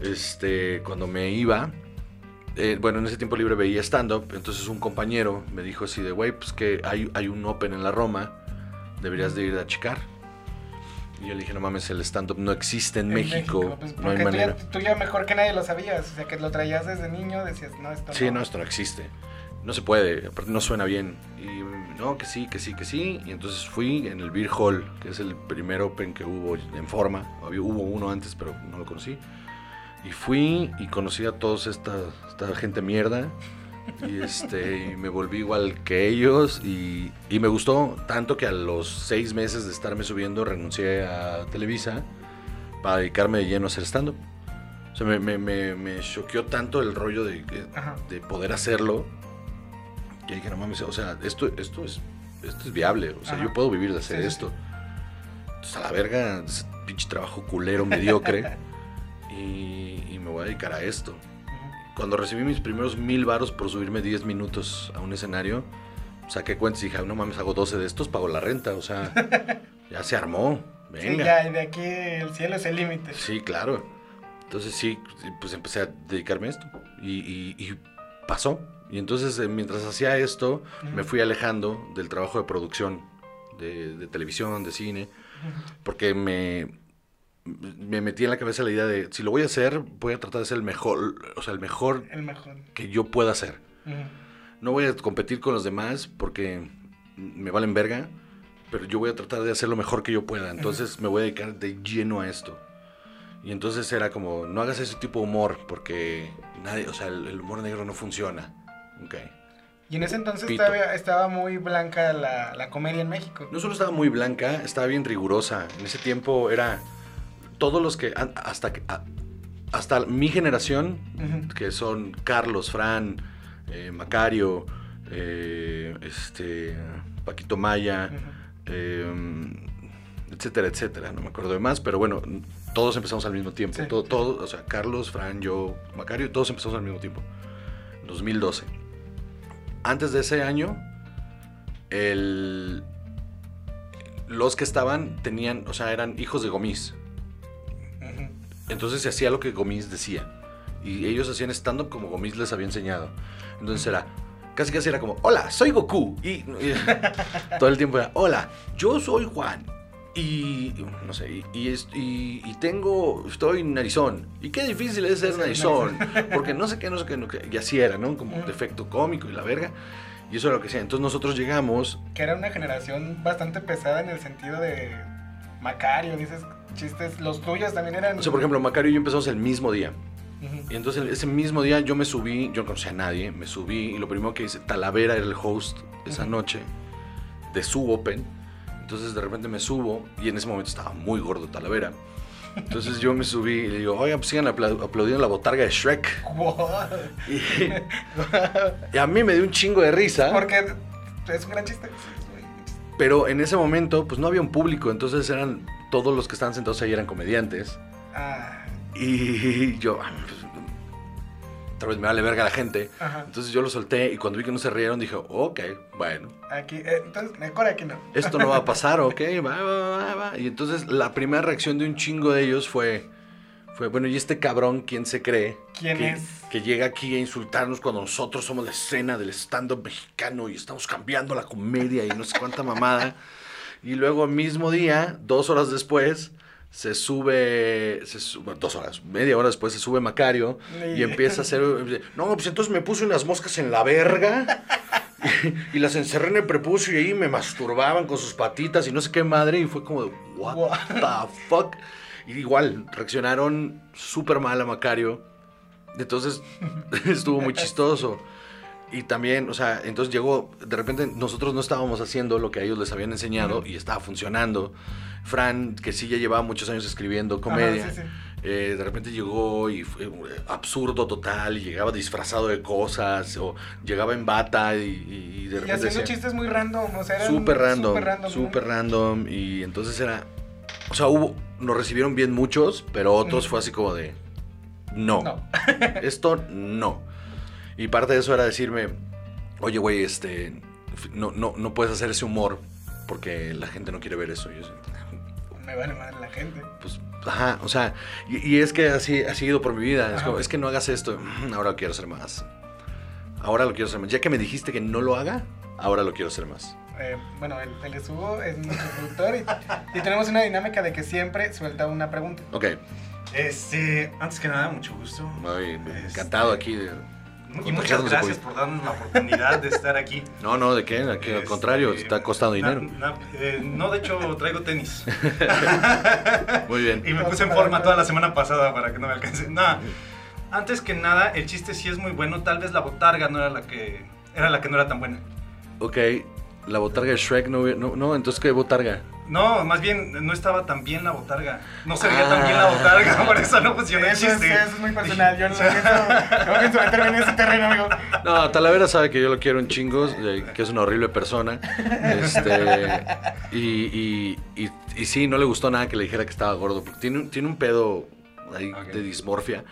Este, cuando me iba, eh, bueno, en ese tiempo libre veía stand-up, entonces un compañero me dijo así de, güey, pues que hay, hay un Open en la Roma, deberías de ir a checar. Y yo le dije, no mames, el stand-up no existe en, México, pues, no hay tú ya- manera. Tú ya, mejor que nadie lo sabías. O sea, que lo traías desde niño, decías, no, esto Sí, no, esto no existe. No se puede, aparte no suena bien. Y no, que sí, que sí, que sí. Y entonces fui en el Beer Hall, que es el primer Open que hubo en forma. Había, hubo uno antes, pero no lo conocí. Y fui y conocí a todos esta, esta gente mierda. Y este, y me volví igual que ellos. Y, y me gustó tanto que a los seis meses de estarme subiendo renuncié a Televisa para dedicarme de lleno a hacer stand-up. O sea, me, me, me, me choqueó tanto el rollo de, de poder hacerlo que dije, no mames, o sea, esto, esto, es, esto es viable. O sea, Ajá. yo puedo vivir de hacer Sí, esto. Entonces, a la verga, pinche trabajo culero, mediocre. (laughs) y, y me voy a dedicar a esto. Cuando recibí mis primeros mil varos por subirme 10 minutos a un escenario, saqué cuentas y dije, "Ah, no mames, hago 12 de estos, pago la renta. O sea, (laughs) ya se armó. Sí, Venga. ya, y de aquí el cielo es el límite. Sí, claro. Entonces sí, pues empecé a dedicarme a esto. Y, y- y pasó. Y entonces eh, mientras hacía esto, me fui alejando del trabajo de producción, de, de televisión, de cine, porque me, me metí en la cabeza la idea de, si lo voy a hacer, voy a tratar de ser el mejor, o sea, el mejor El mejor. que yo pueda hacer. Ujú. No voy a competir con los demás porque me valen verga, pero yo voy a tratar de hacer lo mejor que yo pueda. Entonces me voy a dedicar de lleno a esto. Y entonces era como, no hagas ese tipo de humor porque nadie, o sea, el, el humor negro no funciona. Ok. Y en ese entonces todavía estaba muy blanca la, la comedia en México. No solo estaba muy blanca, estaba bien rigurosa. En ese tiempo era todos los que hasta hasta mi generación que son Carlos, Fran, eh, Macario, eh, este, Paquito Maya, eh, etcétera, etcétera. No me acuerdo de más, pero bueno, todos empezamos al mismo tiempo. Sí. Todo, todo, o sea, Carlos, Fran, yo, Macario, todos empezamos al mismo tiempo. 2012. Antes de ese año, el, los que estaban tenían, o sea, eran hijos de Gomis. Entonces se hacía lo que Gomis decía. Y ellos hacían stand-up como Gomis les había enseñado. Entonces era, casi casi era como, hola, soy Goku. Y, y (laughs) todo el tiempo era, hola, yo soy Juan. Y, no sé, y, y y- tengo, estoy narizón. Y qué difícil es ser narizón. (laughs) Porque no sé qué, no sé qué, no. Y así era, ¿no? Como defecto cómico y la verga. Y eso era lo que hacía. Entonces nosotros llegamos, Que era una generación bastante pesada en el sentido de Macario, dices chistes. Los tuyos también eran. o sea, por ejemplo, Macario y yo empezamos el mismo día. Y entonces ese mismo día yo me subí, yo no conocía a nadie, me subí y lo primero que hice, Talavera era el host esa noche de su Open. Entonces de repente me subo y en ese momento estaba muy gordo Talavera. Entonces yo me subí y le digo, oigan, pues sigan apla- aplaudiendo la botarga de Shrek. Y, y a mí me dio un chingo de risa, Porque es un gran chiste. pero en ese momento pues no había un público, entonces eran todos los que estaban sentados ahí eran comediantes. Ah, Y (laughs) yo, ah, pues, tal vez me vale verga la gente. ajá. Entonces yo lo solté y cuando vi que no se rieron dije, ok, bueno, Aquí, eh, entonces, mejor aquí no. esto no va a (laughs) pasar, ok, va, va, va, va. Y entonces la primera reacción de un chingo de ellos fue, fue bueno, ¿y este cabrón quién se cree? ¿Quién que, es? Que llega aquí a insultarnos cuando nosotros somos la escena del stand-up mexicano y estamos cambiando la comedia y no sé cuánta mamada. (laughs) Y luego, mismo día, dos horas después, se sube, se sube, dos horas, media hora después se sube Macario y Y- empieza a hacer, (laughs) no, pues entonces me puse unas moscas en la verga y, y las encerré en el prepucio y ahí me masturbaban con sus patitas y no sé qué madre y fue como, de, what What? the fuck. Y igual, reaccionaron súper mal a Macario. Entonces, (laughs) estuvo muy chistoso. Y también, o sea, entonces llegó, de repente nosotros no estábamos haciendo lo que a ellos les habían enseñado y estaba funcionando. Fran, que sí ya llevaba muchos años escribiendo comedia, Ajá, sí, sí. eh, de repente llegó y fue eh, absurdo total, y llegaba disfrazado de cosas, o llegaba en bata y, y de Y repente haciendo decía, chistes muy random, o sea, eran Súper random, súper random. Y entonces era. O sea, hubo. Nos recibieron bien muchos, pero otros fue así como de. No. No. Esto no. Y parte de eso era decirme. Oye, güey, este. No, no, no puedes hacer ese humor porque la gente no quiere ver eso. Y yo, Me vale madre la gente. pues, ajá, o sea, y, y es que así ha sido por mi vida. Es, como, es que no hagas esto. Ahora lo quiero hacer más. Ahora lo quiero hacer más. Ya que me dijiste que no lo haga, ahora lo quiero hacer más. Eh, bueno, el, el de Subo es nuestro productor y, y tenemos una dinámica de que siempre suelta una pregunta. Ok, Este, antes que nada, mucho gusto. muy Este, encantado aquí. de- Y muchas gracias COVID. por darnos la oportunidad de estar aquí. (laughs) No, no, ¿de qué? Aquí, al Este, contrario, te está costando na- dinero. na- eh, no, de hecho, traigo tenis. (laughs) (laughs) Muy bien. Y me puse en forma toda la semana pasada para que no me alcance. Nada. Antes que nada, el chiste sí es muy bueno. Tal vez la botarga no era la que era la que no era tan buena. Ok, la botarga de Shrek no, hubiera- no, no, entonces ¿qué botarga? No, más bien no estaba tan bien la botarga. No se veía tan bien Ah. la botarga, (laughs) por eso no funcionó Eso es, eso es muy personal. Yo no pienso, meterme en ese terreno, amigo. No, Talavera sabe que yo lo quiero un chingo, eh, que es una horrible persona. Este, y, y, y, y sí, no le gustó nada que le dijera que estaba gordo, porque tiene, tiene un pedo ahí de dismorfia.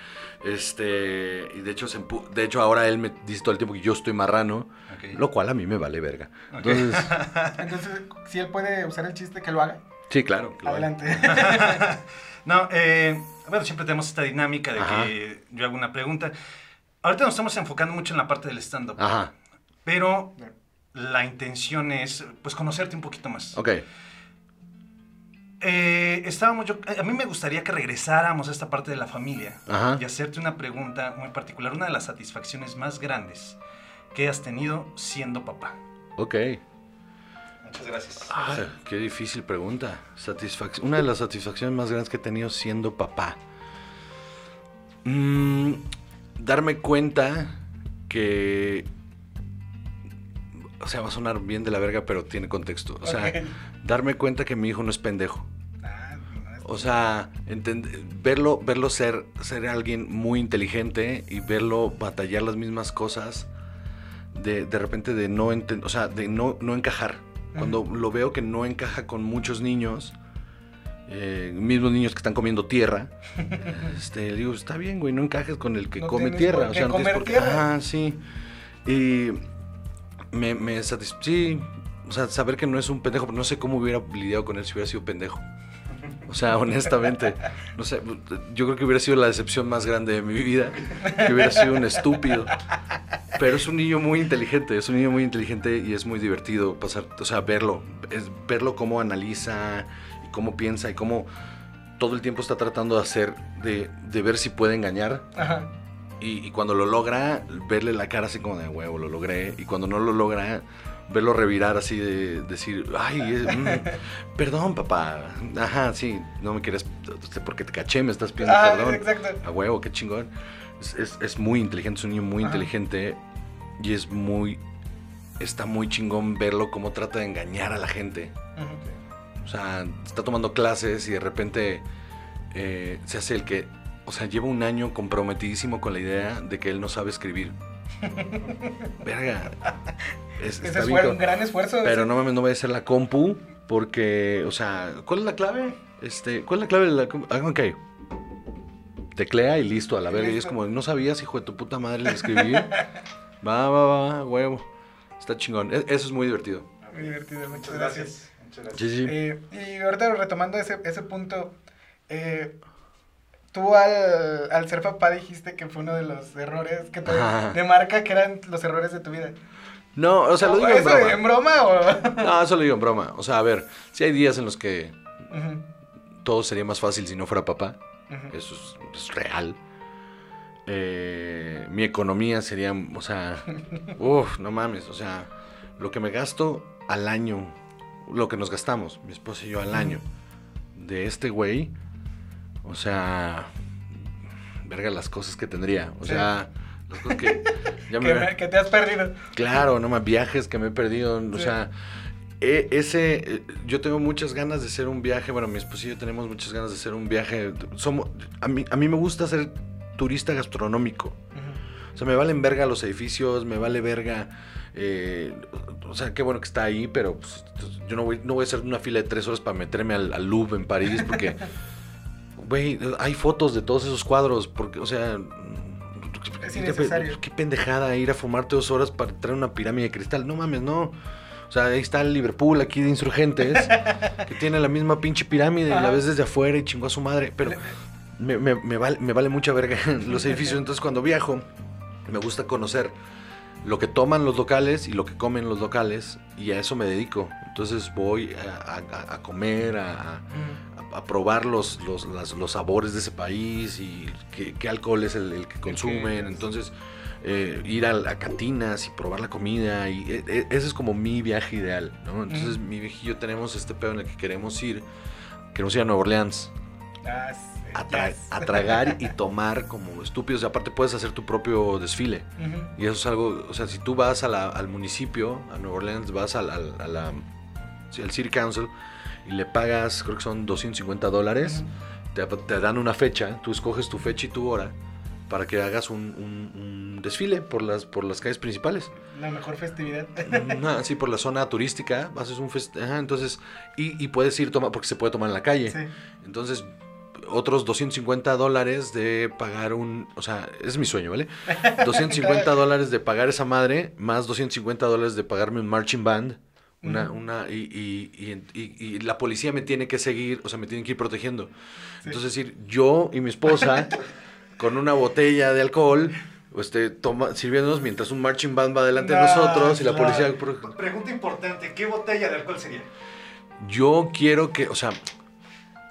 Este, y de hecho, se empu- de hecho ahora él me dice todo el tiempo que yo estoy marrano, lo cual a mí me vale verga. Entonces, (laughs) Entonces, si él puede usar el chiste, que lo haga. sí, claro. que lo haga. Adelante. (laughs) No, eh, bueno, siempre tenemos esta dinámica de Ajá. que yo hago una pregunta. Ahorita nos estamos enfocando mucho en la parte del stand-up, Ajá, pero la intención es, pues, conocerte un poquito más. ok. Eh, estábamos yo, a mí me gustaría que regresáramos a esta parte de la familia Ajá. y hacerte una pregunta muy particular, una de las satisfacciones más grandes que has tenido siendo papá. Ok. Muchas gracias. Ah, qué difícil pregunta. Satisfac- Una de las satisfacciones más grandes que he tenido siendo papá. Mm, darme cuenta que... O sea, va a sonar bien de la verga, pero tiene contexto. O sea, darme cuenta que mi hijo no es pendejo. Ah, O sea, verlo, verlo ser, ser alguien muy inteligente y verlo batallar las mismas cosas de, de repente de no o sea, de no, no encajar. Cuando lo veo que no encaja con muchos niños, eh, mismos niños que están comiendo tierra, (laughs) este, digo, está bien, güey, no encajes con el que No come tierra. O sea, no tienes por qué. Ajá, sí. Y me, me satis- Sí, o sea, saber que no es un pendejo, pero no sé cómo hubiera lidiado con él si hubiera sido pendejo. O sea, (laughs) honestamente, no sé, yo creo que hubiera sido la decepción más grande de mi vida, que hubiera sido un estúpido. Pero es un niño muy inteligente, es un niño muy inteligente y es muy divertido pasar, o sea, verlo, es verlo cómo analiza y cómo piensa y cómo todo el tiempo está tratando de hacer, de, de ver si puede engañar. Ajá. Y, y cuando lo logra, verle la cara así como de huevo, lo logré. Y cuando no lo logra, verlo revirar así de decir, ay, es- mm, (laughs) perdón, papá. Ajá, sí, no me quieres, este, porque te caché, me estás pidiendo Ah, perdón. exacto. A huevo, qué chingón. Es, es- es muy inteligente, es un niño muy Ajá. inteligente y es muy, está muy chingón verlo cómo trata de engañar a la gente. O sea, está tomando clases y de repente eh, se hace el que, o sea, lleva un año comprometidísimo con la idea de que él no sabe escribir. (laughs) Verga. Es, Ese está es bien un gran esfuerzo. Pero no mames, no voy a hacer la compu porque, o sea, ¿cuál es la clave? Este, ¿cuál es la clave de la compu? Ah, ok. Teclea y listo, a la verga. Y es como, ¿no sabías, hijo de tu puta madre, escribir? (laughs) va, va, va, huevo. Está chingón. E- Eso es muy divertido. Muy divertido, muchas gracias. gracias. Muchas gracias. Sí, sí. Eh, y ahorita retomando ese, ese punto, eh, tú al, al ser papá dijiste que fue uno de los errores que te demarca que eran los errores de tu vida. No, o sea, lo digo en ¿Eso broma. en broma o...? No, eso lo digo en broma. O sea, a ver, si hay días en los que todo sería más fácil si no fuera papá. Eso es, es real. Eh, mi economía sería, o sea, (laughs) uff, no mames, o sea, lo que me gasto al año, lo que nos gastamos, mi esposa y yo al año, de este güey, o sea, verga las cosas que tendría, o sea, cosas que ya que, me... me- que te has perdido. Claro, no más viajes que me he perdido. O sea, e- ese. eh, Yo tengo muchas ganas de hacer un viaje. Bueno, mi esposo y yo tenemos muchas ganas de hacer un viaje. Somos, a, mí, a mí me gusta ser turista gastronómico. O sea, me valen verga los edificios, me vale verga. eh, o sea, qué bueno que está ahí, pero pues, yo no voy, no voy a hacer una fila de tres horas para meterme al, al Louvre en París porque. (laughs) Güey, hay fotos de todos esos cuadros. Porque, o sea. Es qué- innecesario. Qué pendejada ir a fumarte dos horas para traer una pirámide de cristal. No mames, no. O sea, ahí está el Liverpool aquí de insurgentes, (laughs) que tiene la misma pinche pirámide, y la ves desde afuera y chingó a su madre. Pero me, me- me vale, me vale mucha verga (laughs) los edificios. Entonces, cuando viajo, me gusta conocer lo que toman los locales y lo que comen los locales, y a eso me dedico. Entonces, voy a, a- a comer, a, a- probar los, los, las- los sabores de ese país y qué, qué alcohol es el, el que consumen. Entonces, eh, ir a, a cantinas y probar la comida. Y eh, eh, ese es como mi viaje ideal, ¿no? Entonces, Mm. mi yo tenemos este pedo en el que queremos ir. Queremos ir a Nueva Orleans Ah, sí, a, tra- yes. a tragar y (laughs) tomar como estúpidos. Y aparte, puedes hacer tu propio desfile. Y eso es algo, o sea, si tú vas a la- al municipio, a Nueva Orleans, vas al, al- a la, al City Council y le pagas, creo que son 250 dólares, te, te dan una fecha, tú escoges tu fecha y tu hora para que hagas un, un- un desfile por las, por las calles principales. La mejor festividad. Ajá, sí, por la zona turística, haces un fest ajá, entonces, y, y puedes ir tomar, porque se puede tomar en la calle. Sí. Entonces, otros 250 dólares de pagar un. O sea, es mi sueño, ¿vale? (laughs) 250 dólares de pagar esa madre, más 250 dólares de pagarme un marching band. Una, Ujú. una, y, y, y- y- la policía me tiene que seguir, o sea, me tienen que ir protegiendo. Sí. Entonces, decir, yo y mi esposa, (laughs) con una botella de alcohol, este, toma, sirviéndonos mientras un marching band va delante de No, nosotros y la claro. policía. pro- Pregunta importante, ¿qué botella de alcohol sería? Yo quiero que, o sea,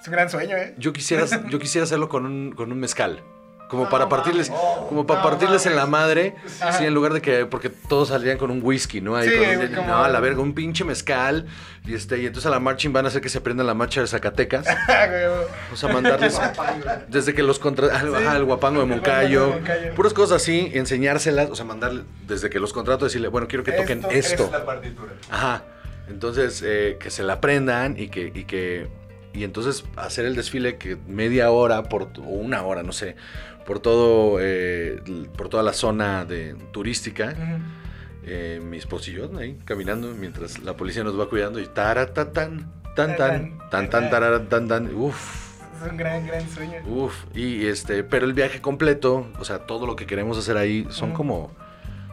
Es un gran sueño, ¿eh? Yo quisiera, (laughs) yo quisiera hacerlo con un, con un mezcal. Como para partirles, Oh, como para partirles en la mames. madre, sí, en lugar de que, porque todos salían con un whisky, ¿no? Ahí Sí, con un- como- no, a la verga, un pinche mezcal, y este, y entonces a la marching van a hacer que se aprendan la marcha de Zacatecas, (laughs) Ah, güey. o sea, mandarles, desde que los contra, al- ajá, el guapango de guapango Moncayo, de Moncayo. puras cosas así, enseñárselas, o sea, mandarle, desde que los contrato, decirle, bueno, quiero que toquen Esto, esto. Es la partitura. Ajá. Entonces, eh, que se la aprendan y que, y que. Y entonces hacer el desfile que media hora por, o una hora, no sé, por todo, eh, por toda la zona de, turística. Ujú. eh, mi esposo y yo ahí caminando mientras la policía nos va cuidando y taratatan, tan tan, tan tan tarara, tan tan, uff. Es un gran, gran sueño. Uf, y este, pero el viaje completo, o sea, todo lo que queremos hacer ahí son Ujú. como,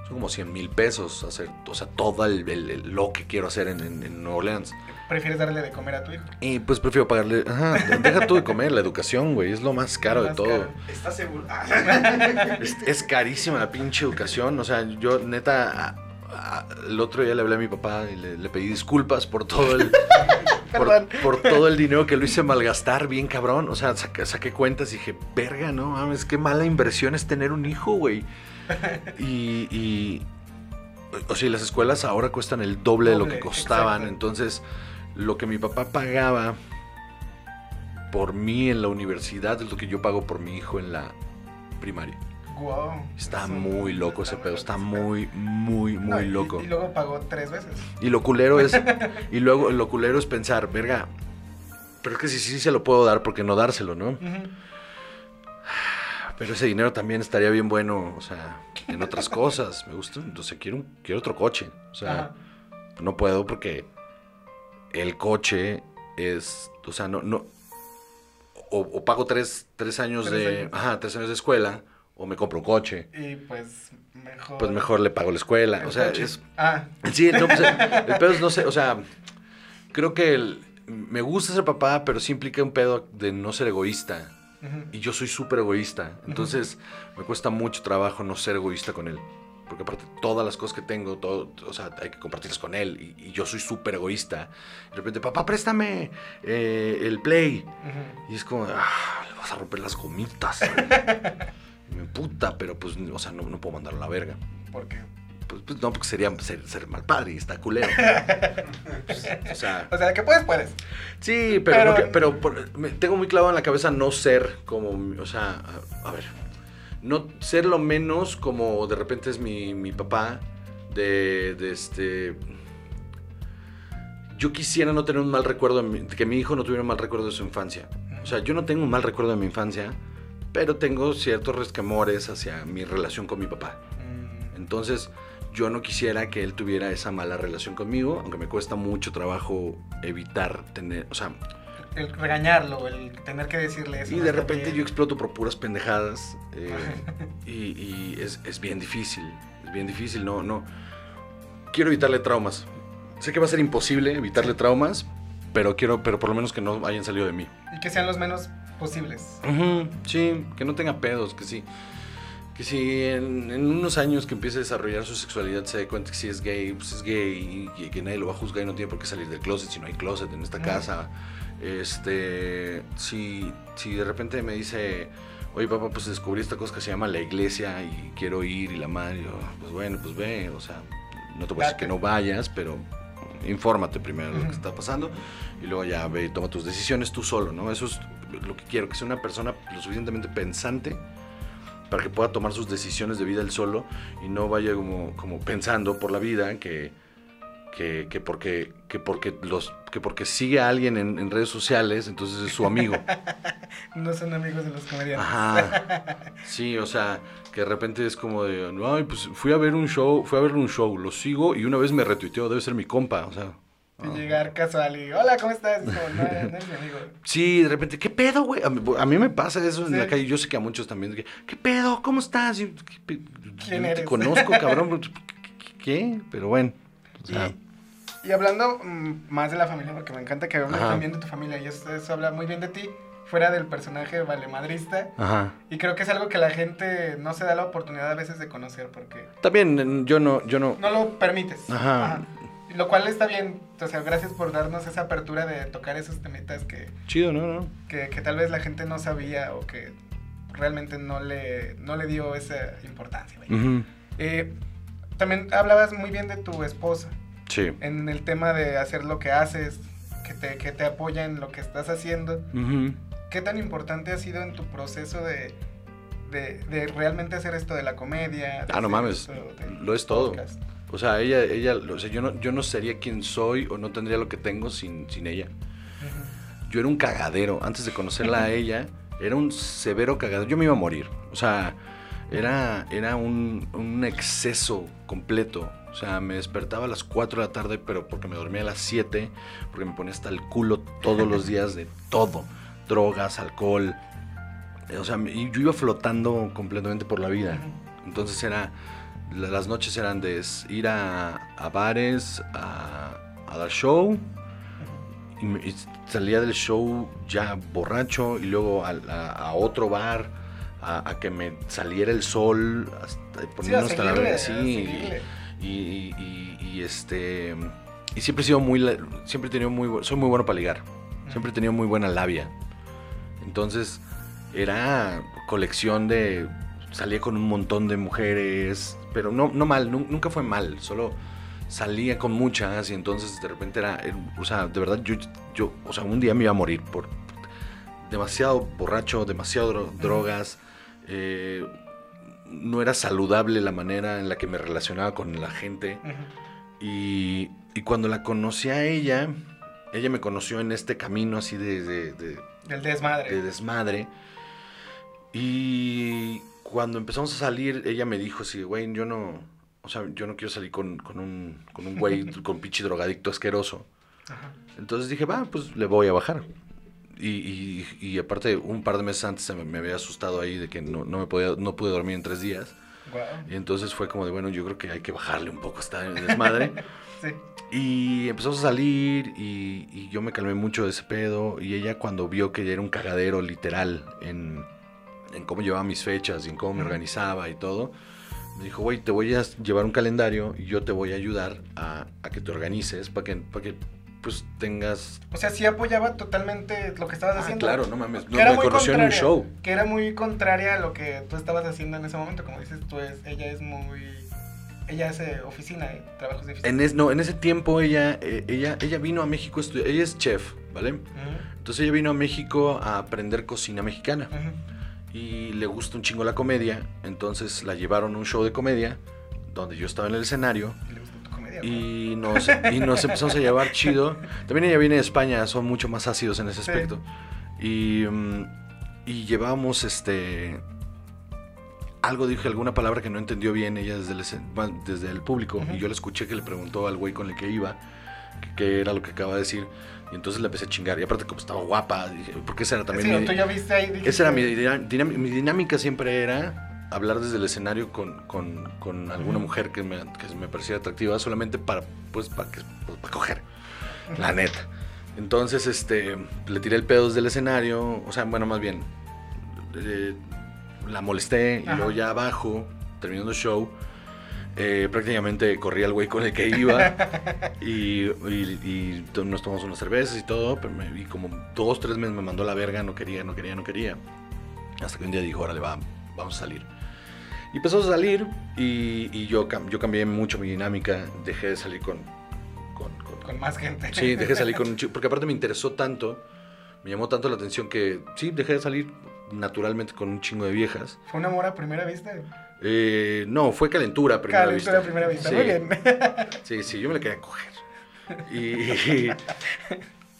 son como 100 mil pesos, hacer, o sea, todo el, el- el- lo que quiero hacer en, en, en Nueva Orleans. Prefieres darle de comer a tu hijo. Y pues prefiero pagarle, ajá, deja tú de comer, la educación, güey, es lo más caro de Más todo. caro. ¿Estás seguro? Ah. Es, es carísima la pinche educación. O sea, yo neta, a- a- el otro día le hablé a mi papá y le, le pedí disculpas por todo el. (laughs) por, todo el dinero que lo hice malgastar, bien cabrón. O sea, saqué, saqué cuentas y dije, verga, no mames, qué mala inversión es tener un hijo, güey. (laughs) Y, y- O sea, las escuelas ahora cuestan el doble, de lo que costaban. exacto. Entonces, lo que mi papá pagaba por mí en la universidad es lo que yo pago por mi hijo en la primaria. Wow. Está muy loco ese pedo, está muy, muy, No, muy y- loco. Y, luego pagó tres veces. Y lo culero es, (laughs) y luego lo culero es pensar, verga, pero es que sí, sí se lo puedo dar, porque no dárselo, ¿no? Pero ese dinero también estaría bien bueno, o sea, en otras cosas. Me gusta, o sea, quiero, quiero otro coche. O sea, Ajá. no puedo porque el coche es, o sea, no, no, o, o pago tres, tres años Tres de, años. ajá, tres años de escuela, o me compro un coche. Y pues mejor. Pues mejor le pago la escuela. el O sea, coche. es, Ah, Sí, no, pues, el, (laughs) pedo es, no sé, o sea, creo que el- me gusta ser papá, pero sí implica un pedo de no ser egoísta. Y yo soy súper egoísta. Entonces, me cuesta mucho trabajo no ser egoísta con él. Porque aparte, todas las cosas que tengo, todo, o sea, hay que compartirlas con él. Y, y yo soy súper egoísta. De repente, papá, préstame eh, el play. Y es como, ah, le vas a romper las gomitas. (laughs) Me puta, pero pues, o sea, no, no puedo mandarlo a la verga. Porque. Pues, pues, no, porque sería ser, ser mal padre y está culero. (laughs) Pues, o sea, O sea, que puedes, puedes. sí, pero, Pero- no que- pero por- me tengo muy clavado en la cabeza no ser como, o sea, a, a ver, no ser lo menos como de repente es mi, mi papá, de, de este... Yo quisiera no tener un mal recuerdo, de mi- que mi hijo no tuviera un mal recuerdo de su infancia. O sea, yo no tengo un mal recuerdo de mi infancia, pero tengo ciertos resquemores hacia mi relación con mi papá. Mm, Entonces, yo no quisiera que él tuviera esa mala relación conmigo, aunque me cuesta mucho trabajo evitar tener, o sea, El regañarlo, el tener que decirle eso. y de repente bien. yo exploto por puras pendejadas eh, y, y es, es bien difícil, es bien difícil, no, no, quiero evitarle traumas. Sé que va a ser imposible evitarle traumas, pero quiero, pero por lo menos que no hayan salido de mí. Y que sean los menos posibles. Sí, que no tenga pedos, que sí. Que si en, en unos años que empiece a desarrollar su sexualidad se dé cuenta que si es gay, pues es gay y, y que nadie lo va a juzgar y no tiene por qué salir del closet si no hay closet en esta casa. Este, si, si de repente me dice, oye papá, pues descubrí esta cosa que se llama la iglesia y quiero ir y la madre, yo, pues bueno, pues ve, o sea, no te voy a decir que no vayas, pero infórmate primero de lo que está pasando y luego ya ve y toma tus decisiones tú solo, ¿no? Eso es lo que quiero, que sea una persona lo suficientemente pensante para que pueda tomar sus decisiones de vida él solo y no vaya como, como pensando por la vida que, que, que porque, que, porque los, que porque sigue a alguien en, en redes sociales, entonces es su amigo. (laughs) No son amigos de los comediantes. Ajá. Sí, o sea, que de repente es como de, ay, pues fui a ver un show, fui a ver un show, lo sigo y una vez me retuiteó, debe ser mi compa, o sea. Llegar casual y, hola, ¿cómo estás? Es como, no, no eres mi amigo. Sí, de repente, ¿qué pedo, güey? A mí, a mí me pasa eso en Sí. la calle. Yo sé que a muchos también. ¿Qué pedo? ¿Cómo estás? Y, ¿qué pe- ¿Quién yo eres? Te conozco, cabrón. (laughs) Qué? Pero bueno. Y hablando mm, más de la familia, porque me encanta que hablemos Ajá. también de tu familia y eso, eso habla muy bien de ti, fuera del personaje valemadrista. ajá. Y creo que es algo que la gente no se da la oportunidad a veces de conocer porque También yo no, yo no. no lo permites. Ajá. Lo cual está bien. O sea, gracias por darnos esa apertura de tocar esos temitas que, Chido, ¿no? no. que, que tal vez la gente no sabía o que realmente no le, no le dio esa importancia. Eh, también hablabas muy bien de tu esposa. Sí. en el tema de hacer lo que haces, que te, que te apoya en lo que estás haciendo. ¿Qué tan importante ha sido en tu proceso de, de, de realmente hacer esto de la comedia? Ah, no mames, lo es todo. podcast? O sea, ella, ella, o sea, yo no, yo no sería quien soy o no tendría lo que tengo sin, sin ella. Yo era un cagadero. Antes de conocerla a ella, era un severo cagadero. Yo me iba a morir. O sea, era, era un, un exceso completo. O sea, me despertaba a las 4 de la tarde, pero porque me dormía a las 7, porque me ponía hasta el culo todos los (laughs) días de todo. Drogas, alcohol. O sea, yo iba flotando completamente por la vida. Entonces era, la- las noches eran de ir a, a bares, a, a dar show, y, salía del show ya borracho y luego a otro bar a, a que me saliera el sol hasta poniendo hasta la verga, sí, seguirle. y, y- y- y, este y siempre he sido muy siempre he tenido muy soy muy bueno para ligar siempre he tenido muy buena labia. Entonces era colección de salía con un montón de mujeres pero no no mal nu- nunca fue mal solo salía con muchas y entonces de repente era, era- o sea, de verdad yo, yo, o sea, un día me iba a morir por demasiado borracho, demasiado dro- drogas, eh, no era saludable la manera en la que me relacionaba con la gente y, y cuando la conocí a ella, ella me conoció en este camino así de- de- de, Del desmadre. de desmadre. Y cuando empezamos a salir, ella me dijo así, güey, yo no, o sea, yo no quiero salir con, con un, con un güey, (laughs) con pinche drogadicto asqueroso. Ajá. Entonces dije, va, pues le voy a bajar. Y, y- y aparte, un par de meses antes me, me había asustado ahí de que no, no me podía, no pude dormir en tres días. Guau. Y entonces fue como de, bueno, yo creo que hay que bajarle un poco esta desmadre. (laughs) Sí. Y empezamos a salir y, y yo me calmé mucho de ese pedo. Y ella cuando vio que ya era un cagadero literal en, en cómo llevaba mis fechas y en cómo me organizaba y todo, me dijo, güey, te voy a llevar un calendario y yo te voy a ayudar a, a que te organices para que, para que pues tengas... O sea, sí apoyaba totalmente lo que estabas Ah, haciendo. claro, no mames, Que no, era me muy conoció en un show. Que era muy contraria a lo que tú estabas haciendo en ese momento. Como dices, tú es, ella es muy... Ella hace oficina, ¿eh? Trabajos de oficina. En, es- no, en ese tiempo ella, eh, ella, ella vino a México, ella es chef, ¿vale? Entonces ella vino a México a aprender cocina mexicana. y le gusta un chingo la comedia, entonces la llevaron a un show de comedia donde yo estaba en el escenario Y nos, y nos empezamos a llevar chido. También ella viene de España, son mucho más ácidos en ese Sí. aspecto. Y, mm, y llevábamos este... Algo dije, alguna palabra que no entendió bien ella desde el, desde el público. Y yo le escuché que le preguntó al güey con el que iba qué era lo que acaba de decir. Y entonces le empecé a chingar. Y aparte como estaba guapa, dije, porque esa era también Sí, mi- tú ya viste ahí. esa era mi dinámica siempre era hablar desde el escenario con, con- con alguna mujer que me, que me pareciera atractiva solamente para pues para que pues, para coger la neta entonces este le tiré el pedo desde el escenario o sea bueno más bien eh, la molesté y Ajá. luego ya abajo terminando el show eh, prácticamente corrí al güey con el que iba (laughs) y, y- y to- nos tomamos unas cervezas y todo, pero me- y como dos, tres meses me mandó la verga, no quería, no quería, no quería. Hasta que un día dijo, órale, va, vamos a salir. Y empezó a salir y, y yo, yo cambié mucho mi dinámica, dejé de salir con... con- con- Con más gente. sí, dejé de salir con un chico, porque aparte me interesó tanto, me llamó tanto la atención que sí, dejé de salir naturalmente con un chingo de viejas. ¿Fue un amor a primera vista? Eh, no, fue calentura a primera Calentura vista. a primera vista. Sí. Muy bien. (laughs) Sí, sí, yo me la quería coger. Y,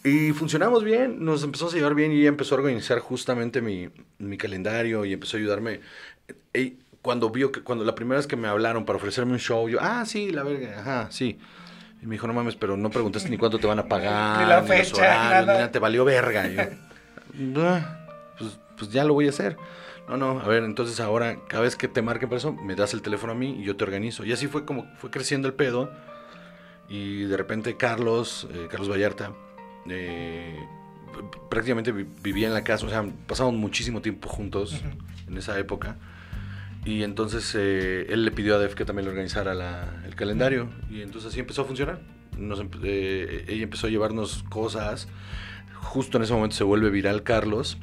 y funcionamos bien, nos empezamos a llevar bien y ella empezó a organizar justamente mi, mi calendario y empezó a ayudarme. Cuando vio que, cuando la primera vez que me hablaron para ofrecerme un show, yo, ah, sí, la verga, ajá, sí. Y me dijo, no mames, pero no preguntaste ni cuánto te van a pagar, Ni la los fecha, horarios, nada. ni te valió verga. Yo, "Ah, pues, pues ya lo voy a hacer. No, no, a ver, entonces ahora, cada vez que te marquen por eso, me das el teléfono a mí y yo te organizo. Y así fue como fue creciendo el pedo. Y de repente Carlos, eh, Carlos Vallarta, eh, prácticamente vi- vivía en la casa, o sea, pasamos muchísimo tiempo juntos Ujú. en esa época. Y entonces eh, él le pidió a Def que también le organizara la- el calendario. Y entonces así empezó a funcionar. Nos eh, ella empezó a llevarnos cosas. Justo en ese momento se vuelve viral Carlos.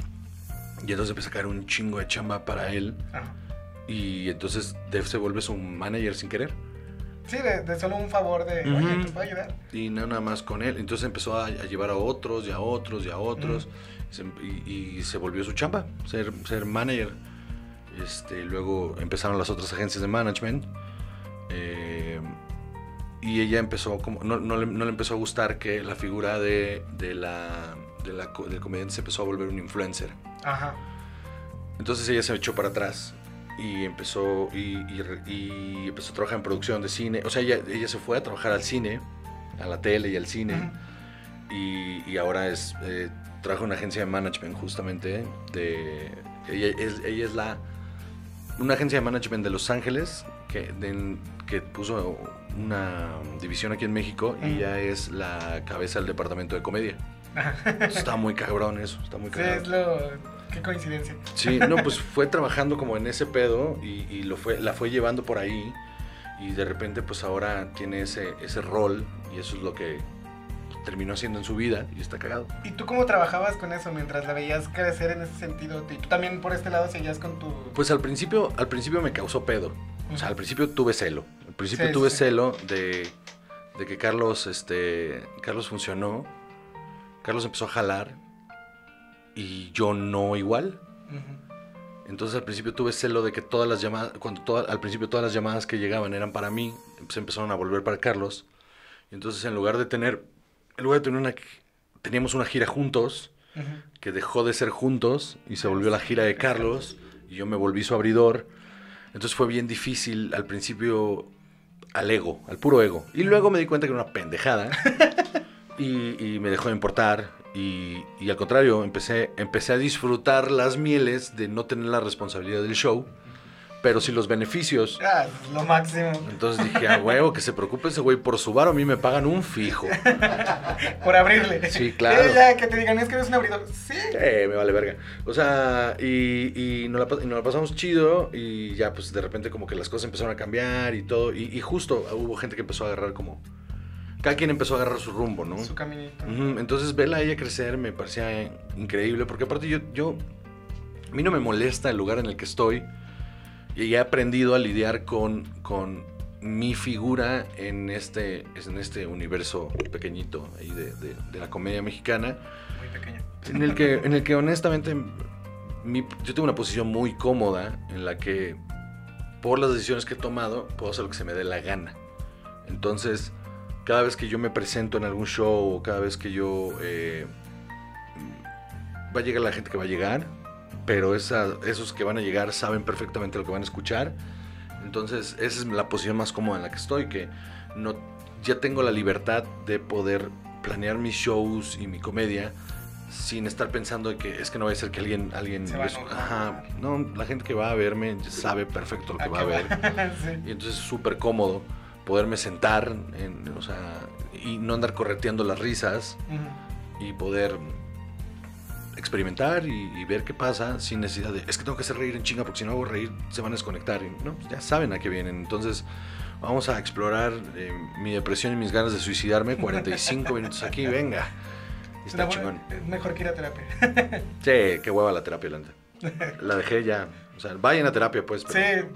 Y entonces empieza a caer un chingo de chamba para él. Ajá. Y entonces Def se vuelve su manager sin querer. Sí, de, de solo un favor de, oye. ¿te puedo ayudar? Y no nada más con él. Entonces empezó a, a llevar a otros y a otros y a otros. Se- y, y se volvió su chamba, ser, ser manager. Este, luego empezaron las otras agencias de management. eh, y ella empezó como. No, no le, no le empezó a gustar que la figura de, de la, de la del comediante se empezó a volver un influencer. Ajá. Entonces ella se echó para atrás y empezó y, y y empezó a trabajar en producción de cine. O sea, ella, ella se fue a trabajar al cine, a la tele y al cine. Ujú. y, y ahora es eh, trabaja en una agencia de management justamente de ella es, ella es la una agencia de management de Los Ángeles que, de- que puso una división aquí en México y Ujú. ella es la cabeza del departamento de comedia. (laughs) Está muy cabrón eso, está muy Sí, cabrón. es lo... Qué coincidencia. Sí, no, pues fue trabajando como en ese pedo y, y lo fue, la fue llevando por ahí y de repente pues ahora tiene ese, ese rol y eso es lo que terminó haciendo en su vida y está cagado. ¿Y tú cómo trabajabas con eso mientras la veías crecer en ese sentido? ¿Y tú también por este lado seguías con tu...? Pues al principio, al principio me causó pedo. O sea, al principio tuve celo. Al principio Sí, tuve sí. celo de, de que Carlos, este, Carlos funcionó. Carlos empezó a jalar y yo no igual. Ujú. Entonces al principio tuve celo de que todas las llamadas, cuando toda- al principio todas las llamadas que llegaban eran para mí, se empezaron a volver para Carlos. Y entonces en lugar de tener, lugar de tener una, teníamos una gira juntos, que dejó de ser juntos y se volvió la gira de Carlos y yo me volví su abridor. Entonces fue bien difícil al principio al ego, al puro ego. Y luego me di cuenta que era una pendejada (laughs) y, y me dejó de importar. Y, y al contrario, empecé, empecé a disfrutar las mieles de no tener la responsabilidad del show, pero sí los beneficios. Ah, es lo máximo. Entonces dije, a huevo, que se preocupe ese güey por su bar, a mí me pagan un fijo. (laughs) Por abrirle. Sí, claro. Eh, ya, que te digan, es que eres un abridor. Sí. Eh, me vale verga. O sea, y, y nos, la, pas- y nos la pasamos chido y ya pues de repente como que las cosas empezaron a cambiar y todo. Y, y justo hubo gente que empezó a agarrar como... Cada quien empezó a agarrar su rumbo, ¿no? Su caminito. Entonces verla a ella crecer me parecía increíble porque aparte yo, yo... A mí no me molesta el lugar en el que estoy y he aprendido a lidiar con, con mi figura en este, en este universo pequeñito ahí de, de- de la comedia mexicana Muy pequeño. en el que, en el que honestamente mi- yo tengo una posición muy cómoda en la que por las decisiones que he tomado puedo hacer lo que se me dé la gana. Entonces, cada vez que yo me presento en algún show o cada vez que yo... eh, va a llegar la gente que va a llegar, pero esa- esos que van a llegar saben perfectamente lo que van a escuchar. Entonces, esa es la posición más cómoda en la que estoy, que no, ya tengo la libertad de poder planear mis shows y mi comedia sin estar pensando de que es que no va a ser que alguien alguien Se les- ajá, no la gente que va a verme sabe perfecto lo que ¿A va a ver (laughs) sí. y entonces es súper cómodo poderme sentar en, o sea y no andar correteando las risas Ujú. y poder experimentar y, y ver qué pasa sin necesidad de es que tengo que hacer reír en chinga porque si no hago reír se van a desconectar y no ya saben a qué vienen entonces vamos a explorar eh, mi depresión y mis ganas de suicidarme 45 (laughs) minutos aquí venga está chingón mejor que ir a terapia. (laughs) sí qué hueva la terapia la la dejé ya o sea vayan a terapia pues pero- Sí.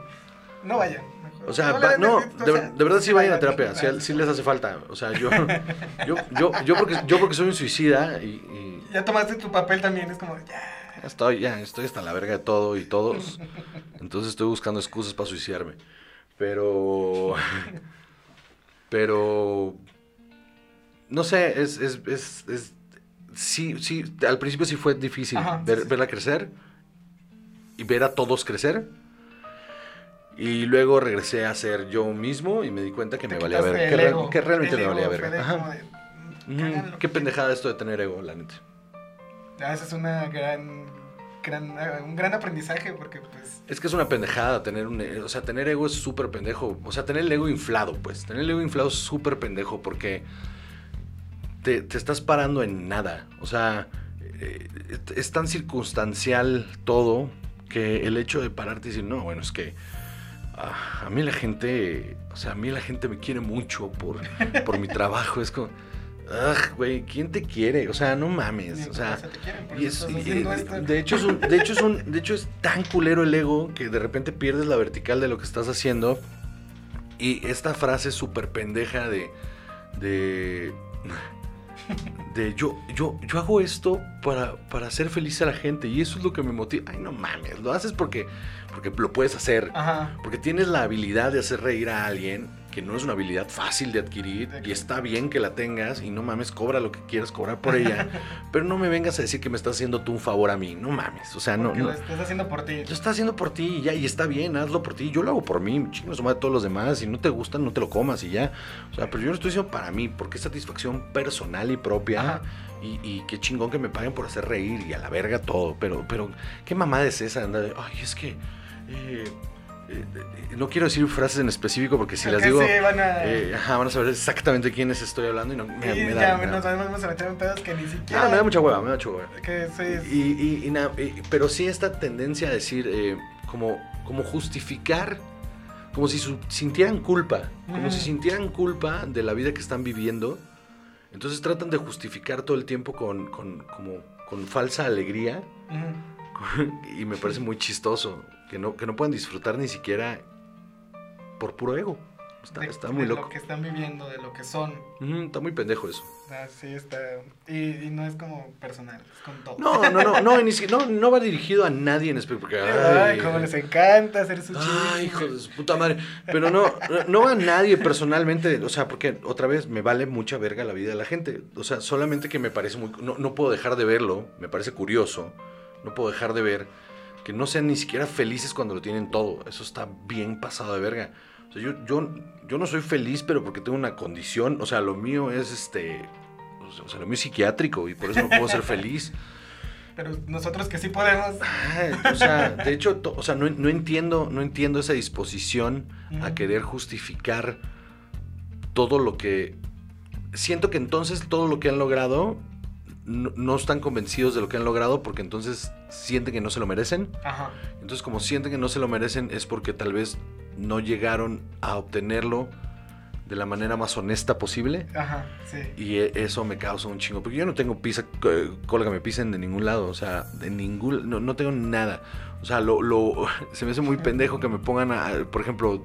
No vayan. O sea, va- no, o de, verdad sí vayan a terapia, sí, sí les hace falta. O sea, yo, (laughs) yo, yo, yo, porque, yo porque soy un suicida y, y Ya tomaste tu papel también, es como, ya. estoy, ya estoy hasta la verga de todo y todos. Entonces estoy buscando excusas para suicidarme. Pero, pero, no sé, es, es, es, es- sí, sí, al principio sí fue difícil Ajá, sí, ver- sí. verla crecer y ver a todos crecer. Y luego regresé a ser yo mismo y me di cuenta que Te me valía ver. Que, realmente El me valía ver. fue de Ajá. como de, Ujú, "Hagan lo Qué pendejada esto de tener ego, la neta. Ah, Esa es una gran, gran, un gran aprendizaje porque pues Es que es una pendejada tener un... O sea, tener ego es súper pendejo. O sea, tener el ego inflado, pues. Tener el ego inflado es súper pendejo porque te, te estás parando en nada. O sea, eh, es tan circunstancial todo que el hecho de pararte y decir, no, bueno, es que ah, a mí la gente... O sea, a mí la gente me quiere mucho por, (laughs) por mi trabajo. Es como... Ugh, güey, ¿quién te quiere? O sea, no mames. O sea, y es, y- de hecho es un, de hecho es un, de hecho es tan culero el ego que de repente pierdes la vertical de lo que estás haciendo. Y esta frase súper pendeja de, de, de yo, yo, yo hago esto para, para hacer feliz a la gente y eso es lo que me motiva. Ay, no mames, lo haces porque, porque lo puedes hacer. Ajá. Porque tienes la habilidad de hacer reír a alguien que no es una habilidad fácil de adquirir y está bien que la tengas y no mames, cobra lo que quieras cobrar por ella, (laughs) pero no me vengas a decir que me estás haciendo tú un favor a mí, no mames, o sea, no, Porque no. lo estás haciendo por ti. Lo estás haciendo por ti y ya, y está bien, hazlo por ti. Yo lo hago por mí, chingos de todos los demás. Si no te gusta, no te lo comas y ya. O sea, pero yo lo estoy haciendo para mí, porque es satisfacción personal y propia. Ajá. Y, y qué chingón que me paguen por hacer reír y a la verga todo. Pero, pero, ¿qué mamada es esa? Anda de, Ay, es que. eh, eh, no quiero decir frases en específico porque si las digo. sí, van a- eh, ajá, van a saber exactamente quiénes estoy hablando y no, me, y me ya da. me nos vamos a meter en pedos que ni siquiera. Ah, me da mucha hueva, me da mucha hueva. Que sí. Y, y- y na- y- pero sí esta tendencia a decir, eh, como, como justificar, como si su- sintieran culpa, como Ujú. si sintieran culpa de la vida que están viviendo. Entonces tratan de justificar todo el tiempo con, con, como, con falsa alegría Ujú. (laughs) y me parece muy chistoso que no, que no puedan disfrutar ni siquiera por puro ego. Está, de, está de muy lo loco. que están viviendo, de lo que son. Ujú, está muy pendejo eso. Así está. Y, y no es como personal, es con todo. No, no, no, no, no, no va dirigido a nadie en específico. Ay, ay, cómo les encanta hacer su chiste. Ay, hijo de su puta madre. Pero no, no a nadie personalmente, o sea, porque otra vez me vale mucha verga la vida de la gente. O sea, solamente que me parece muy. No, no puedo dejar de verlo, me parece curioso. No puedo dejar de ver que no sean ni siquiera felices cuando lo tienen todo. Eso está bien pasado de verga. O sea, yo, yo, yo no soy feliz, pero porque tengo una condición. O sea, lo mío es este. O sea, lo mío es psiquiátrico y por eso no puedo ser feliz. (laughs) Pero nosotros que sí podemos. Ay, o sea, de hecho, to- o sea, no, no entiendo, no entiendo esa disposición a querer justificar todo lo que. Siento que entonces todo lo que han logrado no, no están convencidos de lo que han logrado porque entonces sienten que no se lo merecen. Ajá. Entonces, como sienten que no se lo merecen, es porque tal vez no llegaron a obtenerlo de la manera más honesta posible. Ajá, sí. Y e- eso me causa un chingo. Porque yo no tengo pizza, eh, cola que me pisen de ningún lado. O sea, de ningún. No, no tengo nada. O sea, lo, lo- (laughs) se me hace muy pendejo que me pongan a. Por ejemplo.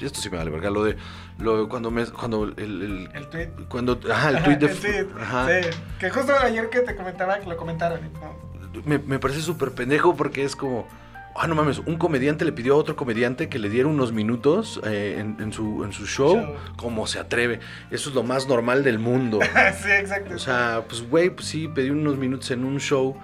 Esto sí me vale, verga. Lo de. Lo cuando me. Cuando el. el- El tweet. cuando. Ajá, el tweet (laughs) de. el tweet, Ajá. Sí. Que justo ayer que te comentaba que lo comentaron. Me, me parece súper pendejo porque es como. Ah, no mames, un comediante le pidió a otro comediante que le diera unos minutos eh, en, en su, en su show. Show. Como se atreve. Eso es lo más normal del mundo. (laughs) sí, exacto. O sea, pues güey, pues sí, pedí unos minutos en un show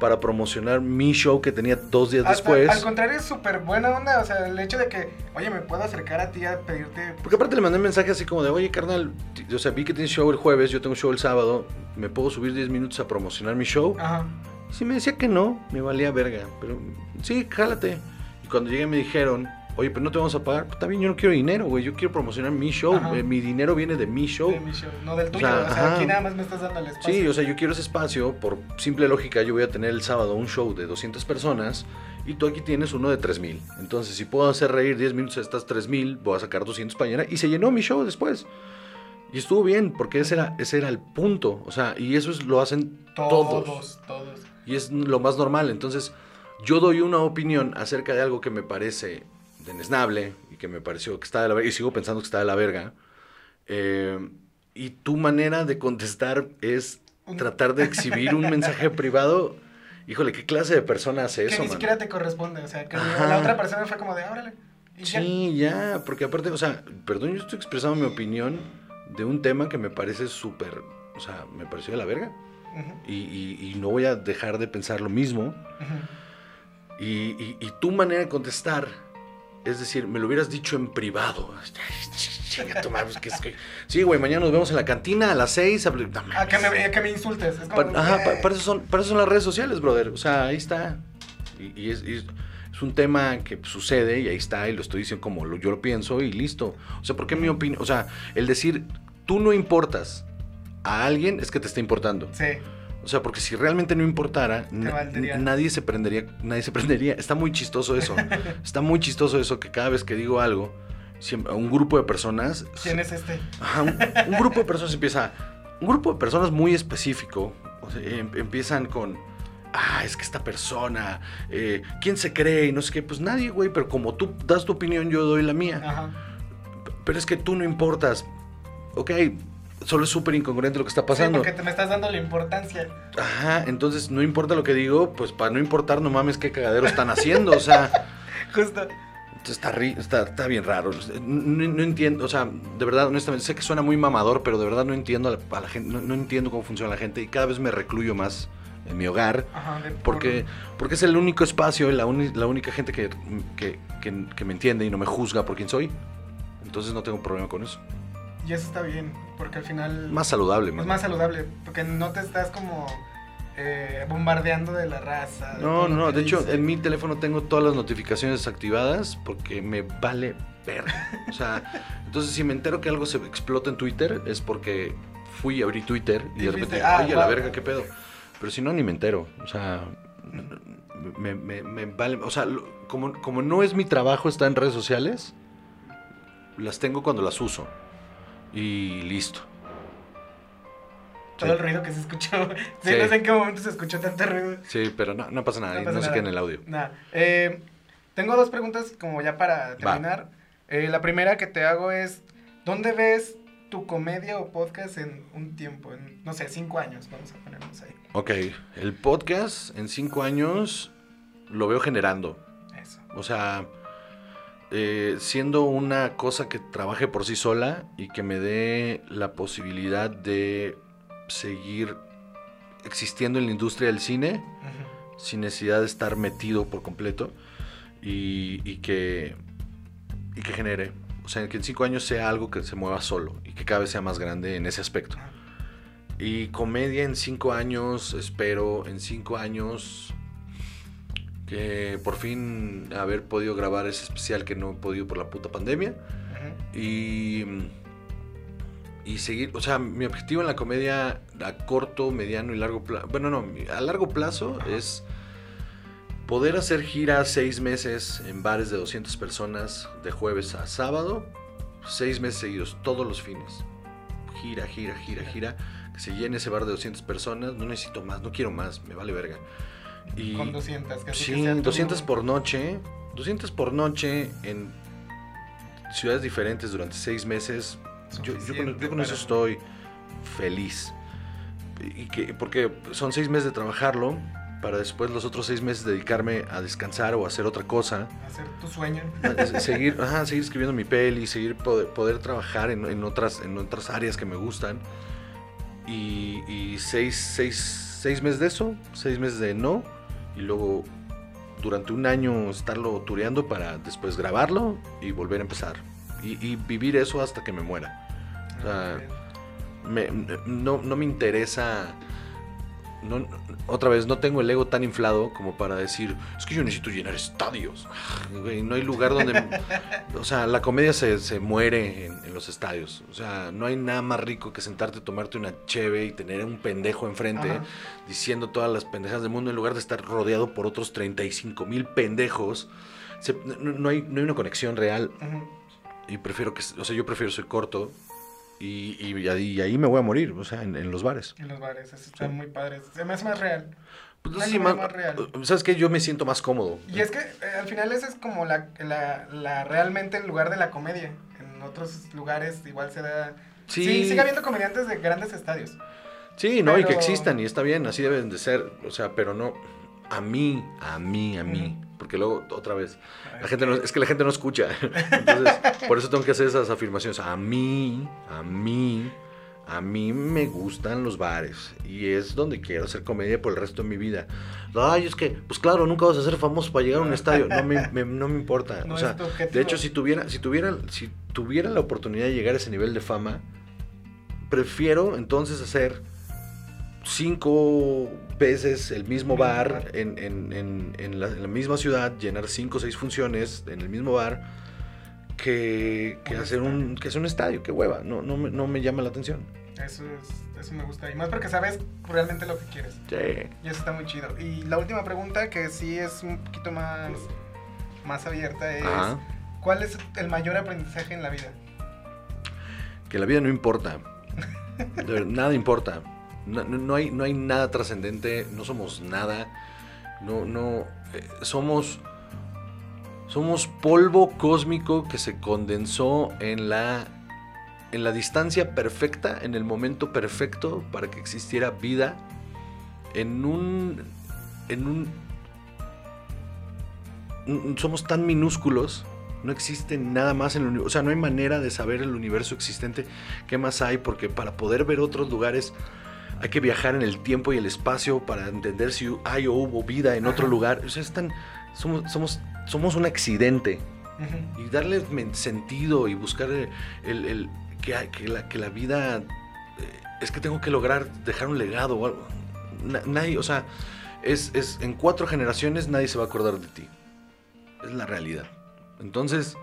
para promocionar mi show que tenía dos días Al- después. Al, al contrario, es súper buena onda. O sea, el hecho de que, oye, me puedo acercar a ti a pedirte. Porque aparte le mandé un mensaje así como de, oye, carnal, o sea, vi que tienes show el jueves, yo tengo show el sábado, ¿me puedo subir 10 minutos a promocionar mi show? Ajá. Si me decía que no, me valía verga, pero sí, jálate. Y cuando llegué me dijeron, oye, pero no te vamos a pagar. Pues, está bien, yo no quiero dinero, güey, yo quiero promocionar mi show, eh, mi dinero viene de mi show. De mi show, no del tuyo. sea, O sea, aquí nada más me estás dando el espacio. Sí, o sea, yo quiero ese espacio, por simple lógica, yo voy a tener el sábado un show de 200 personas y tú aquí tienes uno de 3000. Entonces, si puedo hacer reír 10 minutos a estas 3000, voy a sacar 200 para mañana y se llenó mi show después. Y estuvo bien, porque ese era, ese era el punto. O sea, y eso es, lo hacen todos. todos. Todos. Y es lo más normal. Entonces, yo doy una opinión acerca de algo que me parece denesnable y que me pareció que está de la verga, y sigo pensando que está de la verga. Eh, y tu manera de contestar es tratar de exhibir un mensaje (laughs) privado. Híjole, ¿qué clase de persona hace Que eso, ni man? siquiera te corresponde. O sea, que Ajá. la otra persona fue como de, ya. Sí, ya, porque aparte, o sea, perdón, yo estoy expresando mi opinión de un tema que me parece súper, o sea, me pareció de la verga. Y, y- y no voy a dejar de pensar lo mismo. y- y tu manera de contestar, es decir, me lo hubieras dicho en privado. Pues, Sí, güey, mañana nos vemos en la cantina a las seis. hable- no A que mames. me, a que me insultes. Es como, Pa- ajá, pa- para, eso son, para eso son las redes sociales, brother. O sea, ahí está. Y, y es, y es- es un tema que sucede y ahí está, y lo estoy diciendo como lo- yo lo pienso y listo. O sea, ¿por qué mi opinión? O sea, el decir tú no importas a alguien es que te está importando. Sí. O sea, porque si realmente no importara, na- nadie se prendería, nadie se (laughs) prendería. Está muy chistoso eso. (laughs) Está muy chistoso eso que cada vez que digo algo, siempre, un grupo de personas, ¿Quién es este? Ajá, un, un grupo de personas empieza, un grupo de personas muy específico, o sea, em- empiezan con, ah, es que esta persona, eh, ¿quién se cree? Y no sé qué, pues nadie, güey, pero como tú das tu opinión, yo doy la mía. Ajá. Pero es que tú no importas. Ok, solo es súper incongruente lo que está Sí, pasando. porque te me estás dando la importancia. Ajá, entonces no importa lo que digo, pues para no importar, no mames qué cagadero están haciendo, o sea, (laughs) Justo. Está, está, está bien raro. No, no entiendo, o sea, de verdad, honestamente, sé que suena muy mamador, pero de verdad no entiendo a la, a la gente, no, no entiendo cómo funciona la gente y cada vez me recluyo más en mi hogar. Ajá, Porque, porque es el único espacio, la, uni- la única gente que, que, que- que me entiende y no me juzga por quién soy. Entonces no tengo problema con eso. Y eso está bien, porque al final Más saludable, es man. más saludable, porque no te estás como eh, bombardeando de la raza. de No, no, no. De hecho, en mi teléfono tengo todas las notificaciones desactivadas porque me vale verga. O sea, entonces si me entero que algo se explota en Twitter es porque fui a abrir Twitter y de repente, ah, oye, a la verga, qué pedo. Pero si no, ni me entero. O sea, me, me- me vale. O sea, lo- como, como no es mi trabajo estar en redes sociales, las tengo cuando las uso. Y listo. Todo Sí. el ruido que se escuchó. (laughs) Sí, Sí. no sé en qué momento se escuchó tanto ruido. Sí, pero no, no pasa nada. No pasa no se nada. queda en el audio. Nada. Eh, tengo dos preguntas como ya para terminar. Eh, la primera que te hago es, ¿dónde ves tu comedia o podcast en un tiempo? En, no sé, cinco años, vamos a ponernos ahí. Ok, el podcast en cinco años lo veo generando. Eso. O sea, eh, siendo una cosa que trabaje por sí sola y que me dé la posibilidad de seguir existiendo en la industria del cine sin necesidad de estar metido por completo y, y que, y que genere. O sea, que en cinco años sea algo que se mueva solo y que cada vez sea más grande en ese aspecto. Y comedia en cinco años, espero en cinco años que por fin haber podido grabar ese especial que no he podido por la puta pandemia. Y, y seguir, o sea, mi objetivo en la comedia a corto, mediano y largo plazo, bueno, no, a largo plazo es poder hacer giras seis meses en bares de 200 personas de jueves a sábado, seis meses seguidos, todos los fines. Gira, gira, gira, gira, que se llene ese bar de 200 personas, no necesito más, no quiero más, me vale verga. Y, Con 200. Que así Sí, que sea tu- 200 por noche. 200 por noche en ciudades diferentes durante seis meses. Yo, yo con, yo con eso estoy feliz. Y que, porque son seis meses de trabajarlo para después los otros seis meses dedicarme a descansar o a hacer otra cosa. Hacer tu sueño. Seguir, ajá, seguir escribiendo mi peli, seguir poder, poder trabajar en, en otras, en otras áreas que me gustan. Y, y seis, seis, seis meses de eso, seis meses de no, y luego durante un año estarlo tureando para después grabarlo y volver a empezar. Y, y vivir eso hasta que me muera. O sea, me- no, no me interesa. No- otra vez, no tengo el ego tan inflado como para decir, es que yo necesito llenar estadios. Güey, no hay lugar donde. o sea, la comedia se, se muere en, en los estadios. O sea, no hay nada más rico que sentarte, tomarte una cheve y tener un pendejo enfrente Ajá. diciendo todas las pendejas del mundo en lugar de estar rodeado por otros 35 mil pendejos. Se- no, no hay, no hay una conexión real y prefiero que, o sea, yo prefiero ser corto y, y, ahí- y ahí me voy a morir, o sea, en, en los bares. En los bares, eso está Sí. muy padre. Se me hace más real. Pues, no sé más- más real. ¿Sabes qué? Yo me siento más cómodo. Y es que eh, al final ese es como la, la, la realmente el lugar de la comedia. En otros lugares igual se da... Sí. Sí, sigue habiendo comediantes de grandes estadios. Sí, no, y que existan, y está bien, así deben de ser, o sea, pero no a mí, a mí, a mí, porque luego otra vez, la gente no, es que la gente no escucha, (laughs) entonces por eso tengo que hacer esas afirmaciones, a mí, a mí, a mí me gustan los bares, y es donde quiero hacer comedia por el resto de mi vida. Ay, es que, pues claro, nunca vas a ser famoso para llegar a un estadio, no me, (laughs) me- no me importa, No o sea, de hecho, si tuviera, si tuviera, si tuviera la oportunidad de llegar a ese nivel de fama, prefiero entonces hacer cinco veces el mismo bar en, en- en- la, en la misma ciudad, llenar cinco o seis funciones en el mismo bar, que, hacer un, que hacer un estadio, que hueva, no, no, me, no me llama la atención. Eso, es, eso me gusta. Y más porque sabes realmente lo que quieres. Sí. Y eso está muy chido. Y la última pregunta, que sí es un poquito más, más abierta, es... Ajá. ¿Cuál es el mayor aprendizaje en la vida? Que la vida no importa. (laughs) Nada importa. No, no- hay, no hay nada trascendente, no somos nada. No, no. eh, somos. Somos polvo cósmico que se condensó en la. En la distancia perfecta, en el momento perfecto para que existiera vida. En un. En un- Somos tan minúsculos. No existe nada más en el universo. O sea, no hay manera de saber el universo existente. ¿Qué más hay? Porque para poder ver otros lugares hay que viajar en el tiempo y el espacio para entender si hay o hubo vida en otro lugar. O sea, es tan- somos, somos, somos un accidente. Y darle sentido y buscar el, el- el- que, que la, que la vida... eh, es que tengo que lograr dejar un legado o algo. Na- nadie, o sea, es, es, en cuatro generaciones nadie se va a acordar de ti. Es la realidad. Entonces,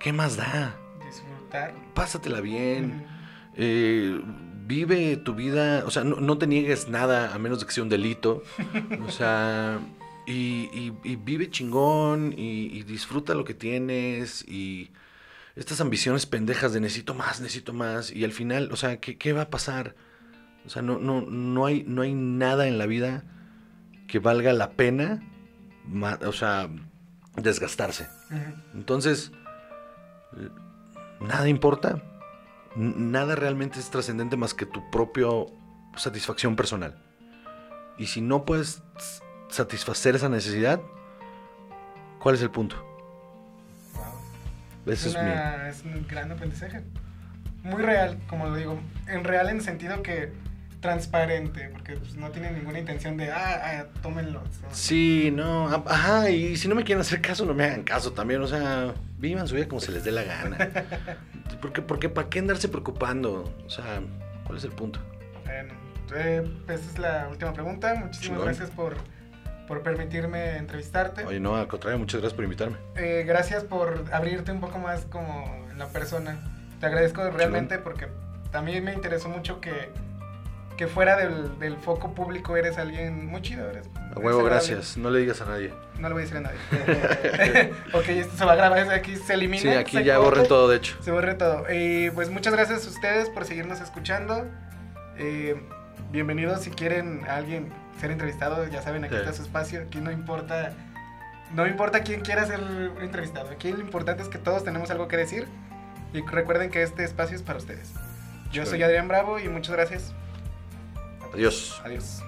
¿qué más da? Disfrutar. Pásatela bien. Ujú. eh, vive tu vida. O sea, no, no te niegues nada a menos de que sea un delito. O sea, y, y- y vive chingón y, y disfruta lo que tienes. Y estas ambiciones pendejas de necesito más, necesito más. Y al final, o sea, ¿qué, qué va a pasar? O sea, no, no, no, hay, no hay nada en la vida que valga la pena, o sea, desgastarse. Entonces, nada importa. Nada realmente es trascendente más que tu propia satisfacción personal. Y si no puedes satisfacer esa necesidad, ¿cuál es el punto? Wow. Ese es una- es un gran aprendizaje. Muy real, como lo digo. En real en sentido que transparente, porque pues, no tiene ninguna intención de, ah, ah tómenlo. ¿no? Sí, no, ajá, y si no me quieren hacer caso, no me hagan caso también, o sea, vivan su vida como se les dé la gana. (laughs) Porque, porque ¿para qué andarse preocupando? O sea, ¿cuál es el punto? Bueno, eh, esa es la última pregunta. Muchísimas Chingón. gracias por, por permitirme entrevistarte. Oye, no, al contrario, muchas gracias por invitarme. Eh, gracias por abrirte un poco más como en la persona. Te agradezco realmente porque también me interesó mucho que, que fuera del, del foco público eres alguien muy chido. Eres, A huevo, gracias. No le digas a nadie. No le voy a decir a nadie. (laughs) ok, esto se va a grabar, aquí se elimina. Sí, aquí ya corta, borren todo, de hecho. Se borre todo. Y pues muchas gracias a ustedes por seguirnos escuchando. Eh, bienvenidos si quieren a alguien ser entrevistado, ya saben, aquí Sí. está su espacio. Aquí no importa, no importa quién quiera ser entrevistado. Aquí lo importante es que todos tenemos algo que decir. Y recuerden que este espacio es para ustedes. Yo soy Adrián Bravo y muchas gracias. Adiós. Adiós.